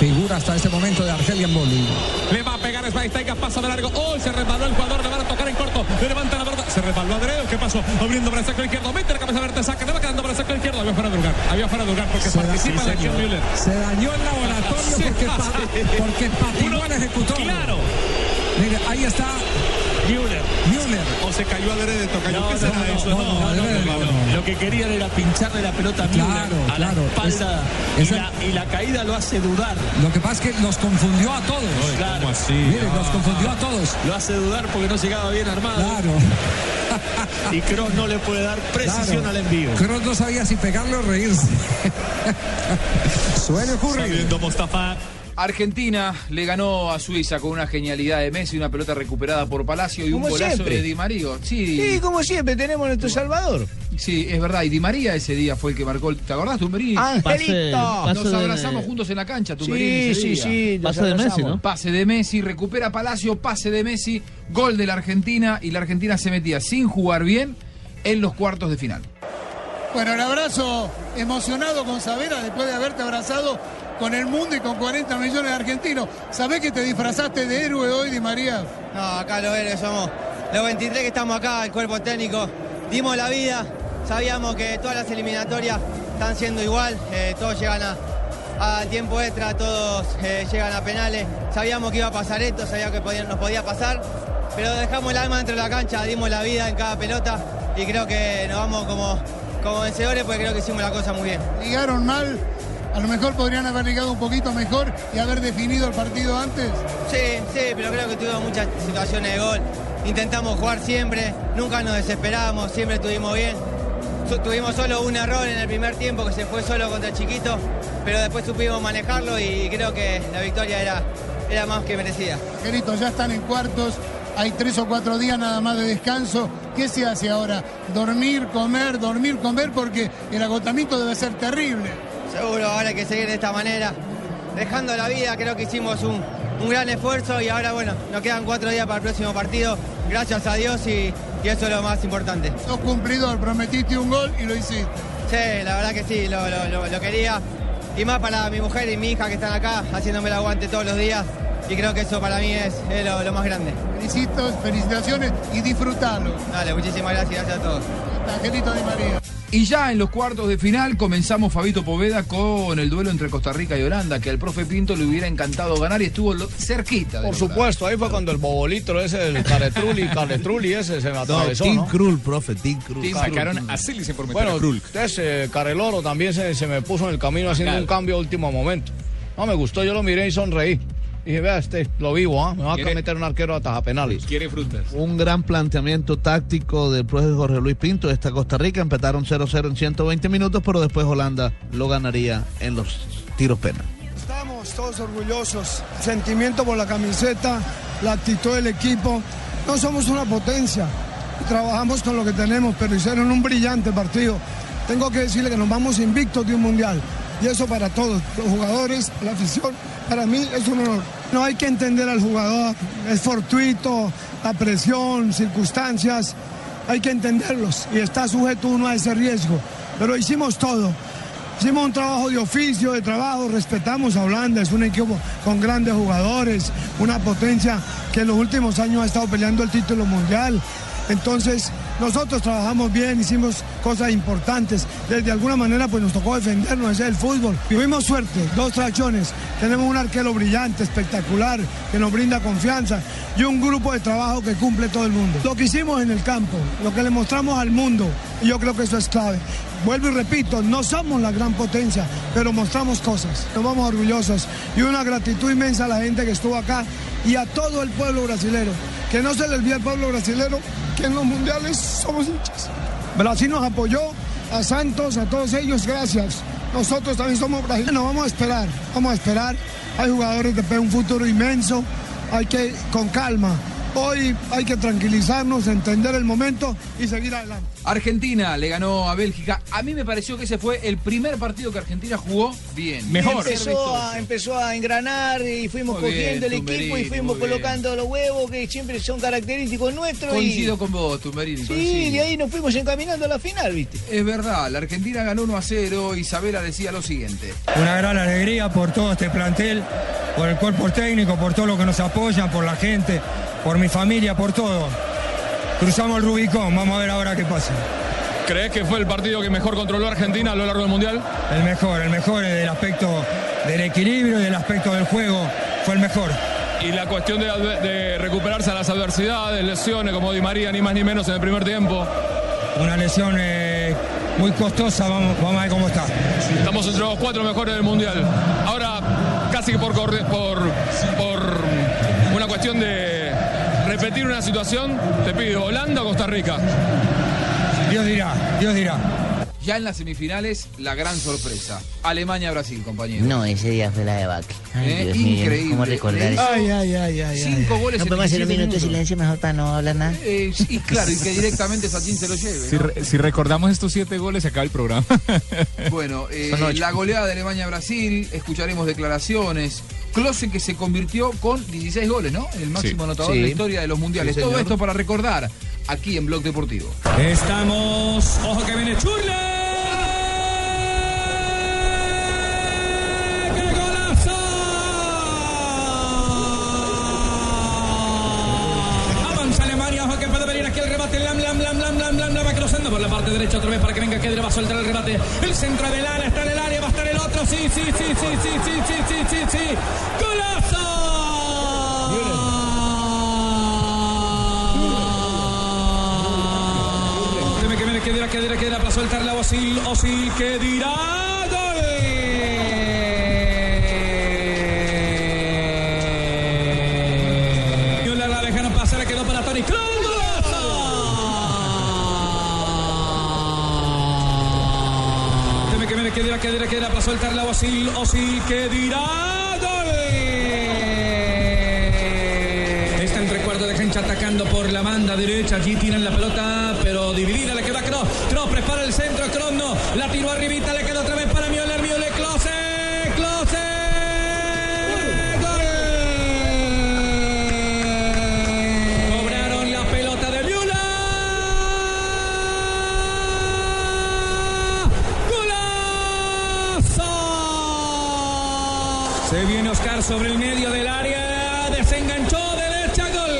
Figura hasta este momento de Argelia en Boli. Le va a pegar Schweinsteiger, pasa de largo. ¡Oh! Se resbaló el jugador, le van a tocar en corto. Le levanta la pelota. Se resbaló Adreo. ¿Qué pasó? Abriendo para el saco izquierdo. Mete la cabeza verde, saca. Le va quedando para el saco izquierdo. Había fuera de lugar. Había fuera de lugar porque Se- participa sí, la acción señor. Müller. Se dañó el laboratorio Sí. porque, pa- porque ejecutor. Claro. Mire, ahí está Müller. Müller. O se cayó adrede, toca. No, ¿Qué no, será no, eso? no, no, adrede no, no. Lo que querían era pincharle la pelota a Müller Claro, a la claro. espalda Es- y, la, y la caída lo hace dudar. Lo que pasa es que los confundió a todos. Claro. Mire, los confundió a todos. Lo hace dudar porque no llegaba bien armado. Claro. Y Kroos no le puede dar precisión Claro. al envío. Kroos no sabía si pegarle o reírse. Suele ocurrir. Saliendo Mostafa. Argentina le ganó a Suiza con una genialidad de Messi, una pelota recuperada por Palacio y un golazo siempre. de Di María. Sí. Sí, como siempre, tenemos nuestro Salvador. Sí, es verdad. Y Di María ese día fue el que marcó. el- ¿Te acordás, Tumberini? Angelito. Pase- Nos pase de- abrazamos juntos en la cancha, Tumberini. Sí, ese sí, día. sí, Pase de Messi, abrazamos. ¿no? Pase de Messi, recupera Palacio, pase de Messi, gol de la Argentina y la Argentina se metía sin jugar bien en los cuartos de final. Bueno, el abrazo emocionado con Savera después de haberte abrazado con el mundo y con 40 millones de argentinos. ¿Sabés que te disfrazaste de héroe hoy, Di María? No, acá los héroes somos los 23 que estamos acá, el cuerpo técnico. Dimos la vida, sabíamos que todas las eliminatorias están siendo igual, eh, todos llegan a, a tiempo extra, todos eh, llegan a penales. Sabíamos que iba a pasar esto, sabíamos que podía- nos podía pasar, pero dejamos el alma dentro de la cancha, dimos la vida en cada pelota y creo que nos vamos como, como vencedores porque creo que hicimos la cosa muy bien. Ligaron mal, a lo mejor podrían haber ligado un poquito mejor y haber definido el partido antes. Sí, sí, pero creo que tuvimos muchas situaciones de gol. Intentamos jugar siempre, nunca nos desesperamos, siempre estuvimos bien. Tuvimos solo un error en el primer tiempo que se fue solo contra chiquito, pero después supimos manejarlo y creo que la victoria era, era más que merecida. Gerito, ya están en cuartos, hay tres o cuatro días nada más de descanso. ¿Qué se hace ahora? Dormir, comer, dormir, comer, porque el agotamiento debe ser terrible. Seguro, ahora hay que seguir de esta manera, dejando la vida, creo que hicimos un, un gran esfuerzo y ahora bueno, nos quedan cuatro días para el próximo partido, gracias a Dios y, y eso es lo más importante. Sos cumplidor, prometiste un gol y lo hiciste. Sí, la verdad que sí, lo, lo- lo- lo quería. Y más para mi mujer y mi hija que están acá haciéndome el aguante todos los días. Y creo que eso para mí es, es lo, lo más grande. Felicitos, felicitaciones y disfrutalo. Dale, muchísimas gracias, gracias a todos. Angelito Di María. Y ya en los cuartos de final comenzamos Fabito Poveda con el duelo entre Costa Rica y Holanda, que al profe Pinto le hubiera encantado ganar y estuvo lo- cerquita. de Por lograr. supuesto, ahí fue cuando el bobolito ese, el caretruli, caretruli ese se me atravesó, Tim ¿no? Krul, profe, Tim Krul. Tim Sacaron Krul. a Silicen por meter Bueno, ese Careloro también se, se me puso en el camino haciendo Claro. un cambio a último momento. No me gustó, yo lo miré y sonreí. Dije, vea, este, lo vivo, ¿ah? Me va a ¿Quiere- meter un arquero a taja penales. Quiere frutas. Un gran planteamiento táctico del profe Jorge Luis Pinto de esta Costa Rica. Empataron 0-0 en 120 minutos, pero después Holanda lo ganaría en los tiros penal. Estamos todos orgullosos. Sentimiento por la camiseta, la actitud del equipo. No somos una potencia. Trabajamos con lo que tenemos, pero hicieron un brillante partido. Tengo que decirle que nos vamos invictos de un mundial. Y eso para todos, los jugadores, la afición, para mí es un honor. No hay que entender al jugador, es fortuito, la presión, circunstancias, hay que entenderlos y está sujeto uno a ese riesgo. Pero hicimos todo. Hicimos un trabajo de oficio, de trabajo, respetamos a Holanda, es un equipo con grandes jugadores, una potencia que en los últimos años ha estado peleando el título mundial. Entonces, nosotros trabajamos bien, hicimos cosas importantes. De, alguna manera, pues nos tocó defendernos, ese es el fútbol. Tuvimos suerte, dos tracciones. Tenemos un arquero brillante, espectacular, que nos brinda confianza y un grupo de trabajo que cumple todo el mundo. Lo que hicimos en el campo, lo que le mostramos al mundo, y yo creo que eso es clave. Vuelvo y repito, no somos la gran potencia, pero mostramos cosas, nos vamos orgullosos y una gratitud inmensa a la gente que estuvo acá y a todo el pueblo brasilero. Que no se le olvide al pueblo brasilero que en los mundiales somos hinchas. Brasil nos apoyó, a Santos, a todos ellos, gracias. Nosotros también somos brasileños, vamos a esperar, vamos a esperar. Hay jugadores de un futuro inmenso, hay que, con calma. Hoy hay que tranquilizarnos, entender el momento y seguir adelante. Argentina le ganó a Bélgica. A mí me pareció que ese fue el primer partido que Argentina jugó bien. Empezó a, empezó a engranar y fuimos Muy cogiendo bien, el equipo y fuimos colocando los huevos que siempre son característicos nuestros. Coincido y... con vos, Tumberini. Sí, coincido. de ahí nos fuimos encaminando a la final, ¿viste? Es verdad, la Argentina ganó 1 a 0. Isabela decía lo siguiente. Una gran alegría por todo este plantel, por el cuerpo técnico, por todo lo que nos apoyan, por la gente, por mi familia, por todo. Cruzamos el Rubicón, vamos a ver ahora qué pasa. ¿Crees que fue el partido que mejor controló Argentina a lo largo del Mundial? El mejor, el mejor del aspecto del equilibrio y del aspecto del juego, fue el mejor. Y la cuestión de, de recuperarse a las adversidades, lesiones como Di María, ni más ni menos en el primer tiempo. Una lesión eh, muy costosa, vamos, vamos a ver cómo está. Estamos entre los cuatro mejores del Mundial. Ahora, casi que por, por, por una cuestión de repetir una situación, te pido, ¿Holanda o Costa Rica? Dios dirá, Dios dirá. Ya en las semifinales, la gran sorpresa. Alemania-Brasil, compañero. No, ese día fue la debacle. Ay, Eh, Dios mío, increíble. ¿Cómo recordar eso? Ay, ay, ay, ay. Cinco goles ¿No en podemos hacer un 17 minuto de silencio mejor para no hablar nada? Eh, y claro, y que directamente Sachin se lo lleve. Si, ¿no? re- si recordamos estos siete goles, se acaba el programa. Bueno, eh, la goleada de Alemania-Brasil, escucharemos declaraciones. Klose que se convirtió con 16 goles, ¿no? El máximo Sí. anotador Sí. de la historia de los mundiales. Sí, Todo esto para recordar aquí en Blog Deportivo. Estamos. Ojo que viene Churla. Parte derecha otra vez para que venga Kedra, va a soltar el rebate. El centro de Lana está en el área, va a estar el otro. Sí, sí, sí, sí, sí, sí, sí, sí, sí, sí. ¡Golazo! Que viene Kedra, Kedra, Kedra para soltar la Osil, Osil, que dirá gol. Müller la dejaron pasar, quedó para Tony Kroos. ¡Golazo! Dime que viene Kedra, Kedra, Kedra para soltar la Osil, Osil, que dirá gol. Está entre cuarto de cancha atacando por la banda derecha. Allí tiran la pelota, pero dividida le queda a Kroos. Kroos prepara el centro. Kroos no. La tiró arribita, le queda otra vez para Müller. Sobre el medio del área. Desenganchó, derecha, gol.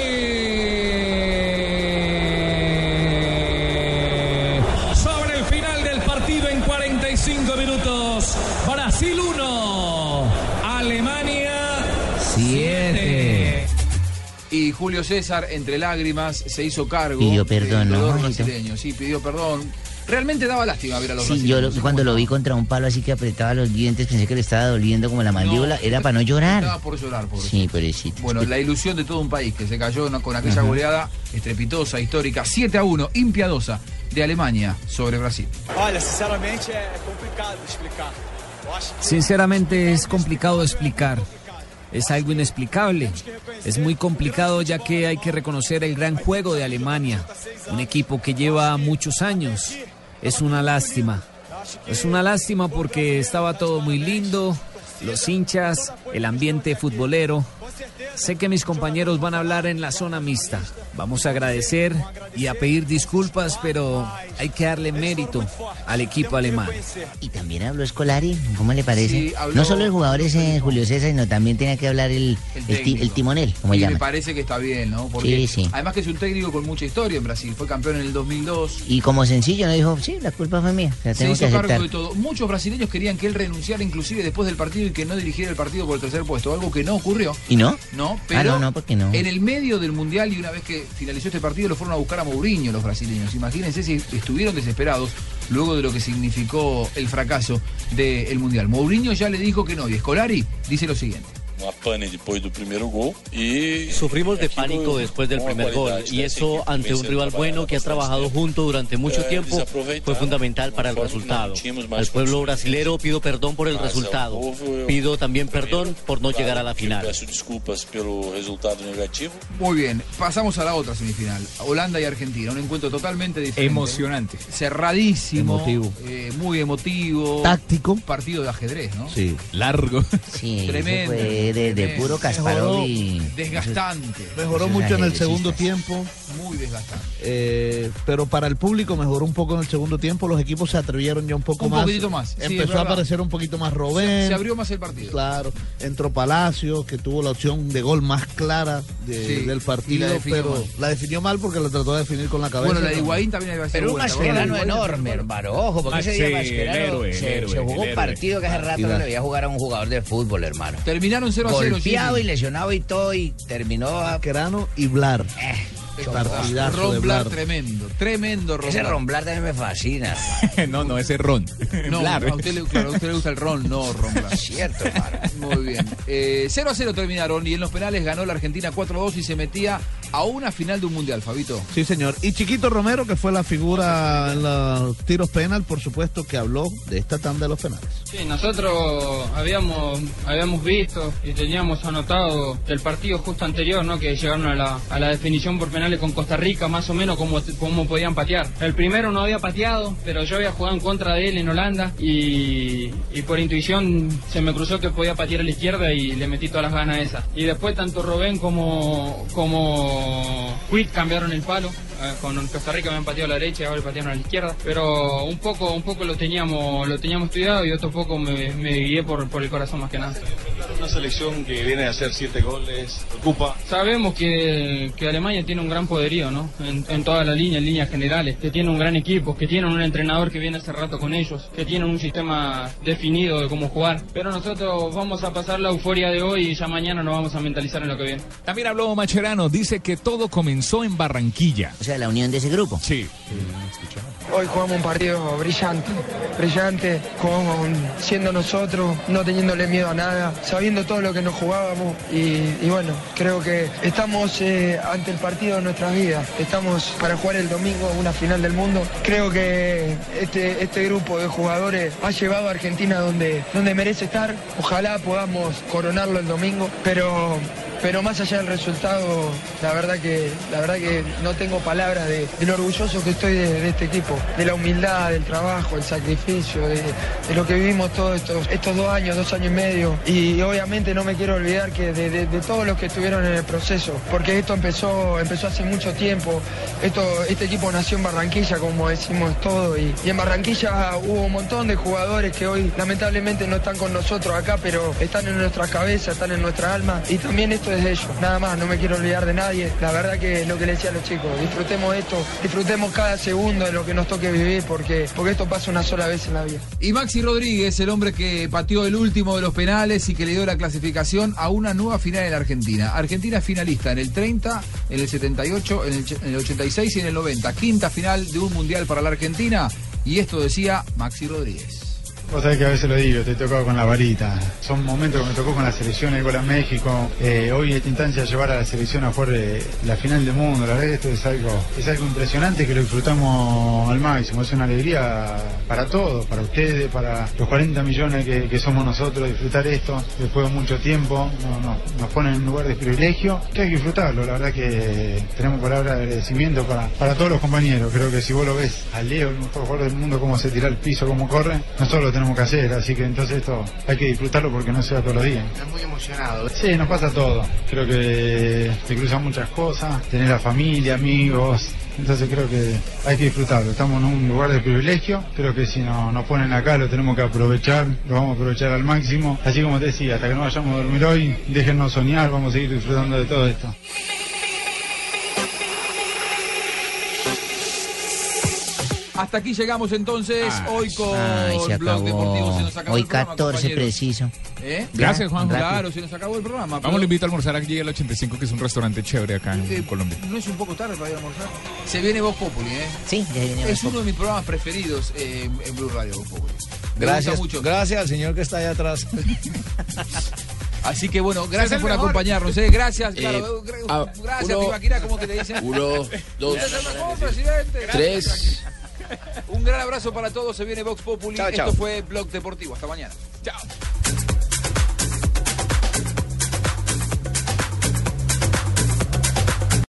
Sobre el final del partido en 45 minutos. Brasil 1, Alemania 7. Y Julio César, entre lágrimas, se hizo cargo. Pidió perdón, del dolor ¿no? brasileño. Sí, pidió perdón Realmente daba lástima ver a los Sí, yo lo- cuando lo vi contra un palo así que apretaba los dientes, pensé que le estaba doliendo como la mandíbula. Era para no llorar. Estaba por llorar, pobre. Sí, pobrecito. Bueno, la ilusión de todo un país que se cayó ¿no? con aquella Ajá. goleada estrepitosa, histórica, 7 a 1, impiadosa, de Alemania sobre Brasil. Olha, sinceramente es complicado de explicar. Es algo inexplicable. Es muy complicado ya que hay que reconocer el gran juego de Alemania. Un equipo que lleva muchos años. Es una lástima. Es una lástima porque estaba todo muy lindo. Los hinchas, el ambiente futbolero. Sé que mis compañeros van a hablar en la zona mixta. Vamos a agradecer y a pedir disculpas, pero hay que darle mérito al equipo alemán. Y también habló Escolari, ¿cómo le parece? Sí, habló- No solo el jugador es Julio César, sino también tenía que hablar el, El timonel, como y me parece que está bien, ¿no? Porque Sí, sí. además que es un técnico con mucha historia en Brasil. Fue campeón en el 2002. Y como sencillo, no dijo, sí, la culpa fue mía, la Se tengo hizo que cargo de todo. Muchos brasileños querían que él renunciara inclusive después del partido y que no dirigiera el partido por el tercer puesto, algo que no ocurrió. ¿Y no? No, pero Ah, no, no, porque no. en el medio del mundial y una vez que finalizó este partido lo fueron a buscar a Mourinho los brasileños. Imagínense si estuvieron desesperados luego de lo que significó el fracaso del mundial. Mourinho ya le dijo que no y Scolari dice lo siguiente. Uma pane depois do primeiro gol e Sufrimos de pánico después del primer gol y eso ante un rival bueno que ha trabajado junto durante mucho Eh, tiempo fue fundamental para el resultado. Al pueblo brasilero pido perdón por el resultado. Pido también perdón por no llegar a la final. Peço desculpas pelo resultado negativo. Muy bien, pasamos a la otra semifinal. Holanda y Argentina, un encuentro totalmente diferente. Emocionante. Cerradísimo. Emotivo. eh, muy emotivo. Táctico. Partido de ajedrez, ¿no? Sí. Largo. Sí, Tremendo. De, puro Kasparov y... Desgastante. Mejoró mucho en el segundo tiempo. Muy desgastante. eh, pero para el público mejoró un poco en el segundo tiempo. Los equipos se atrevieron ya un poco Un más. poquitito más, sí, es Empezó a aparecer un poquito más Robén. Se abrió más el partido. Claro, entró Palacio, que tuvo la opción de gol más clara de- Sí, del partido, la pero mal. la definió mal porque la trató de definir con la cabeza. Bueno, la de Higuaín también había sido Pero un. Mascherano enorme, hermano. Ojo, porque Ah, ese día sí, Mascherano el héroe, se, se jugó un partido que hace rato no le veía jugar a un jugador de fútbol, hermano. Terminaron 0 a 0. Golpeado y lesionado y todo, y terminó a... Mascherano y Blar. Eh, Partidazo de Ron Blar Blar. tremendo, tremendo Ron ese Blar. Romblar también me fascina. no, no, ese ron. No, a usted, le, claro, a usted le gusta el ron, no Ron Blar. Cierto, hermano. Muy bien. Eh, 0 a 0 terminaron y en los penales ganó la Argentina 4 a 2 y se metía a una final de un mundial, Fabito. Sí, señor. Y Chiquito Romero, que fue la figura en los tiros penal, por supuesto, que habló de esta tanda de los penales. Sí, nosotros habíamos, habíamos visto y teníamos anotado el partido justo anterior, ¿no? Que llegaron a la, a la definición por con Costa Rica, más o menos cómo, cómo podían patear. El primero no había pateado, pero yo había jugado en contra de él en Holanda y, y por intuición se me cruzó que podía patear a la izquierda y le metí todas las ganas a esa. Y después tanto Robén como, como Quick cambiaron el palo. Eh, Con Costa Rica me han pateado a la derecha y ahora patearon a la izquierda. Pero un poco, un poco lo teníamos, lo teníamos estudiado y otro poco me, me guié por, por el corazón más que nada. Una selección que viene a hacer siete goles, preocupa. Sabemos que, que Alemania tiene un gran poderío, ¿no? En, en toda la línea, en líneas generales, que tiene un gran equipo, que tiene un entrenador que viene hace rato con ellos, que tiene un sistema definido de cómo jugar. Pero nosotros vamos a pasar la euforia de hoy y ya mañana nos vamos a mentalizar en lo que viene. También habló Macherano, dice que todo comenzó en Barranquilla. O sea, la unión de ese grupo. Sí. Hoy jugamos un partido brillante, brillante, con, siendo nosotros, no teniéndole miedo a nada, sabiendo todo lo que nos jugábamos y, y bueno, creo que estamos eh, ante el partido nuestras vidas, estamos para jugar el domingo una final del mundo. Creo que este, este grupo de jugadores ha llevado a Argentina donde, donde merece estar, ojalá podamos coronarlo el domingo, pero pero más allá del resultado, la verdad que, la verdad que no tengo palabras de, de lo orgulloso que estoy de, este equipo, de la humildad, del trabajo, el sacrificio, de, de lo que vivimos todos estos, estos dos años, dos años y medio. Y obviamente no me quiero olvidar que de todos los que estuvieron en el proceso, porque esto empezó, empezó hace mucho tiempo. Esto, este equipo nació en Barranquilla, como decimos todo, y, en Barranquilla hubo un montón de jugadores que hoy lamentablemente no están con nosotros acá, pero están en nuestra cabeza, están en nuestra alma. Y también esto es de ellos. Nada más, no me quiero olvidar de nadie. La verdad que es lo que le decía a los chicos, disfrutemos esto, disfrutemos cada segundo de lo que nos toque vivir porque, porque esto pasa una sola vez en la vida. Y Maxi Rodríguez, el hombre que pateó el último de los penales y que le dio la clasificación a una nueva final en Argentina. Argentina finalista en el 30, en el 78, en el, ch- en el 86 y en el 90. Quinta final de un mundial para la Argentina. Y esto decía Maxi Rodríguez. Vos sabés que a veces lo digo, te he tocado con la varita. Son momentos que me tocó con la selección de a México. Eh, hoy en esta instancia llevar a la selección a jugar la final del mundo, la verdad esto es algo, es algo impresionante que lo disfrutamos al máximo. Es una alegría para todos, para ustedes, para los 40 millones que, somos nosotros, disfrutar esto después de mucho tiempo. No, no, nos ponen en un lugar de privilegio que hay que disfrutarlo. La verdad que tenemos palabras de agradecimiento para, para todos los compañeros. Creo que si vos lo ves a Leo, el mejor jugador del mundo, cómo se tira al piso, cómo corre, nosotros lo tenemos que hacer. Así que entonces esto hay que disfrutarlo porque no se da todos los días. Estás muy emocionado. Sí, nos pasa todo. Creo que te cruzan muchas cosas, tener la familia, amigos. Entonces creo que hay que disfrutarlo. Estamos en un lugar de privilegio. Creo que si no, nos ponen acá lo tenemos que aprovechar. Lo vamos a aprovechar al máximo. Así como te decía, hasta que no vayamos a dormir hoy, déjennos soñar. Vamos a seguir disfrutando de todo esto. Hasta aquí llegamos entonces hoy con Ay, se Blog Deportivo. Se nos acabó Hoy el programa, 14 compañeros. preciso. ¿Eh? Gracias, Juan. Claro, se nos acabó el programa. Vamos, lo invito a almorzar aquí al 85, que es un restaurante chévere acá en Eh, Colombia. ¿No es un poco tarde para ir a almorzar? Se viene Voz Populi, ¿eh? Sí, ya viene Es uno de mis programas preferidos eh, en, en Blue Radio, Voz Populi. Me Gracias, gusta mucho. gracias al señor que está allá atrás. Así que bueno, gracias por mejor. acompañarnos. ¿eh? Gracias, Eh, claro, gra- ah, gracias, uno- Tibaquira, ¿cómo que te dicen? Uno, dos, tres. Un gran abrazo para todos. Se viene Vox Populi. Chao, Esto chao. fue Blog Deportivo. Hasta mañana. Chao.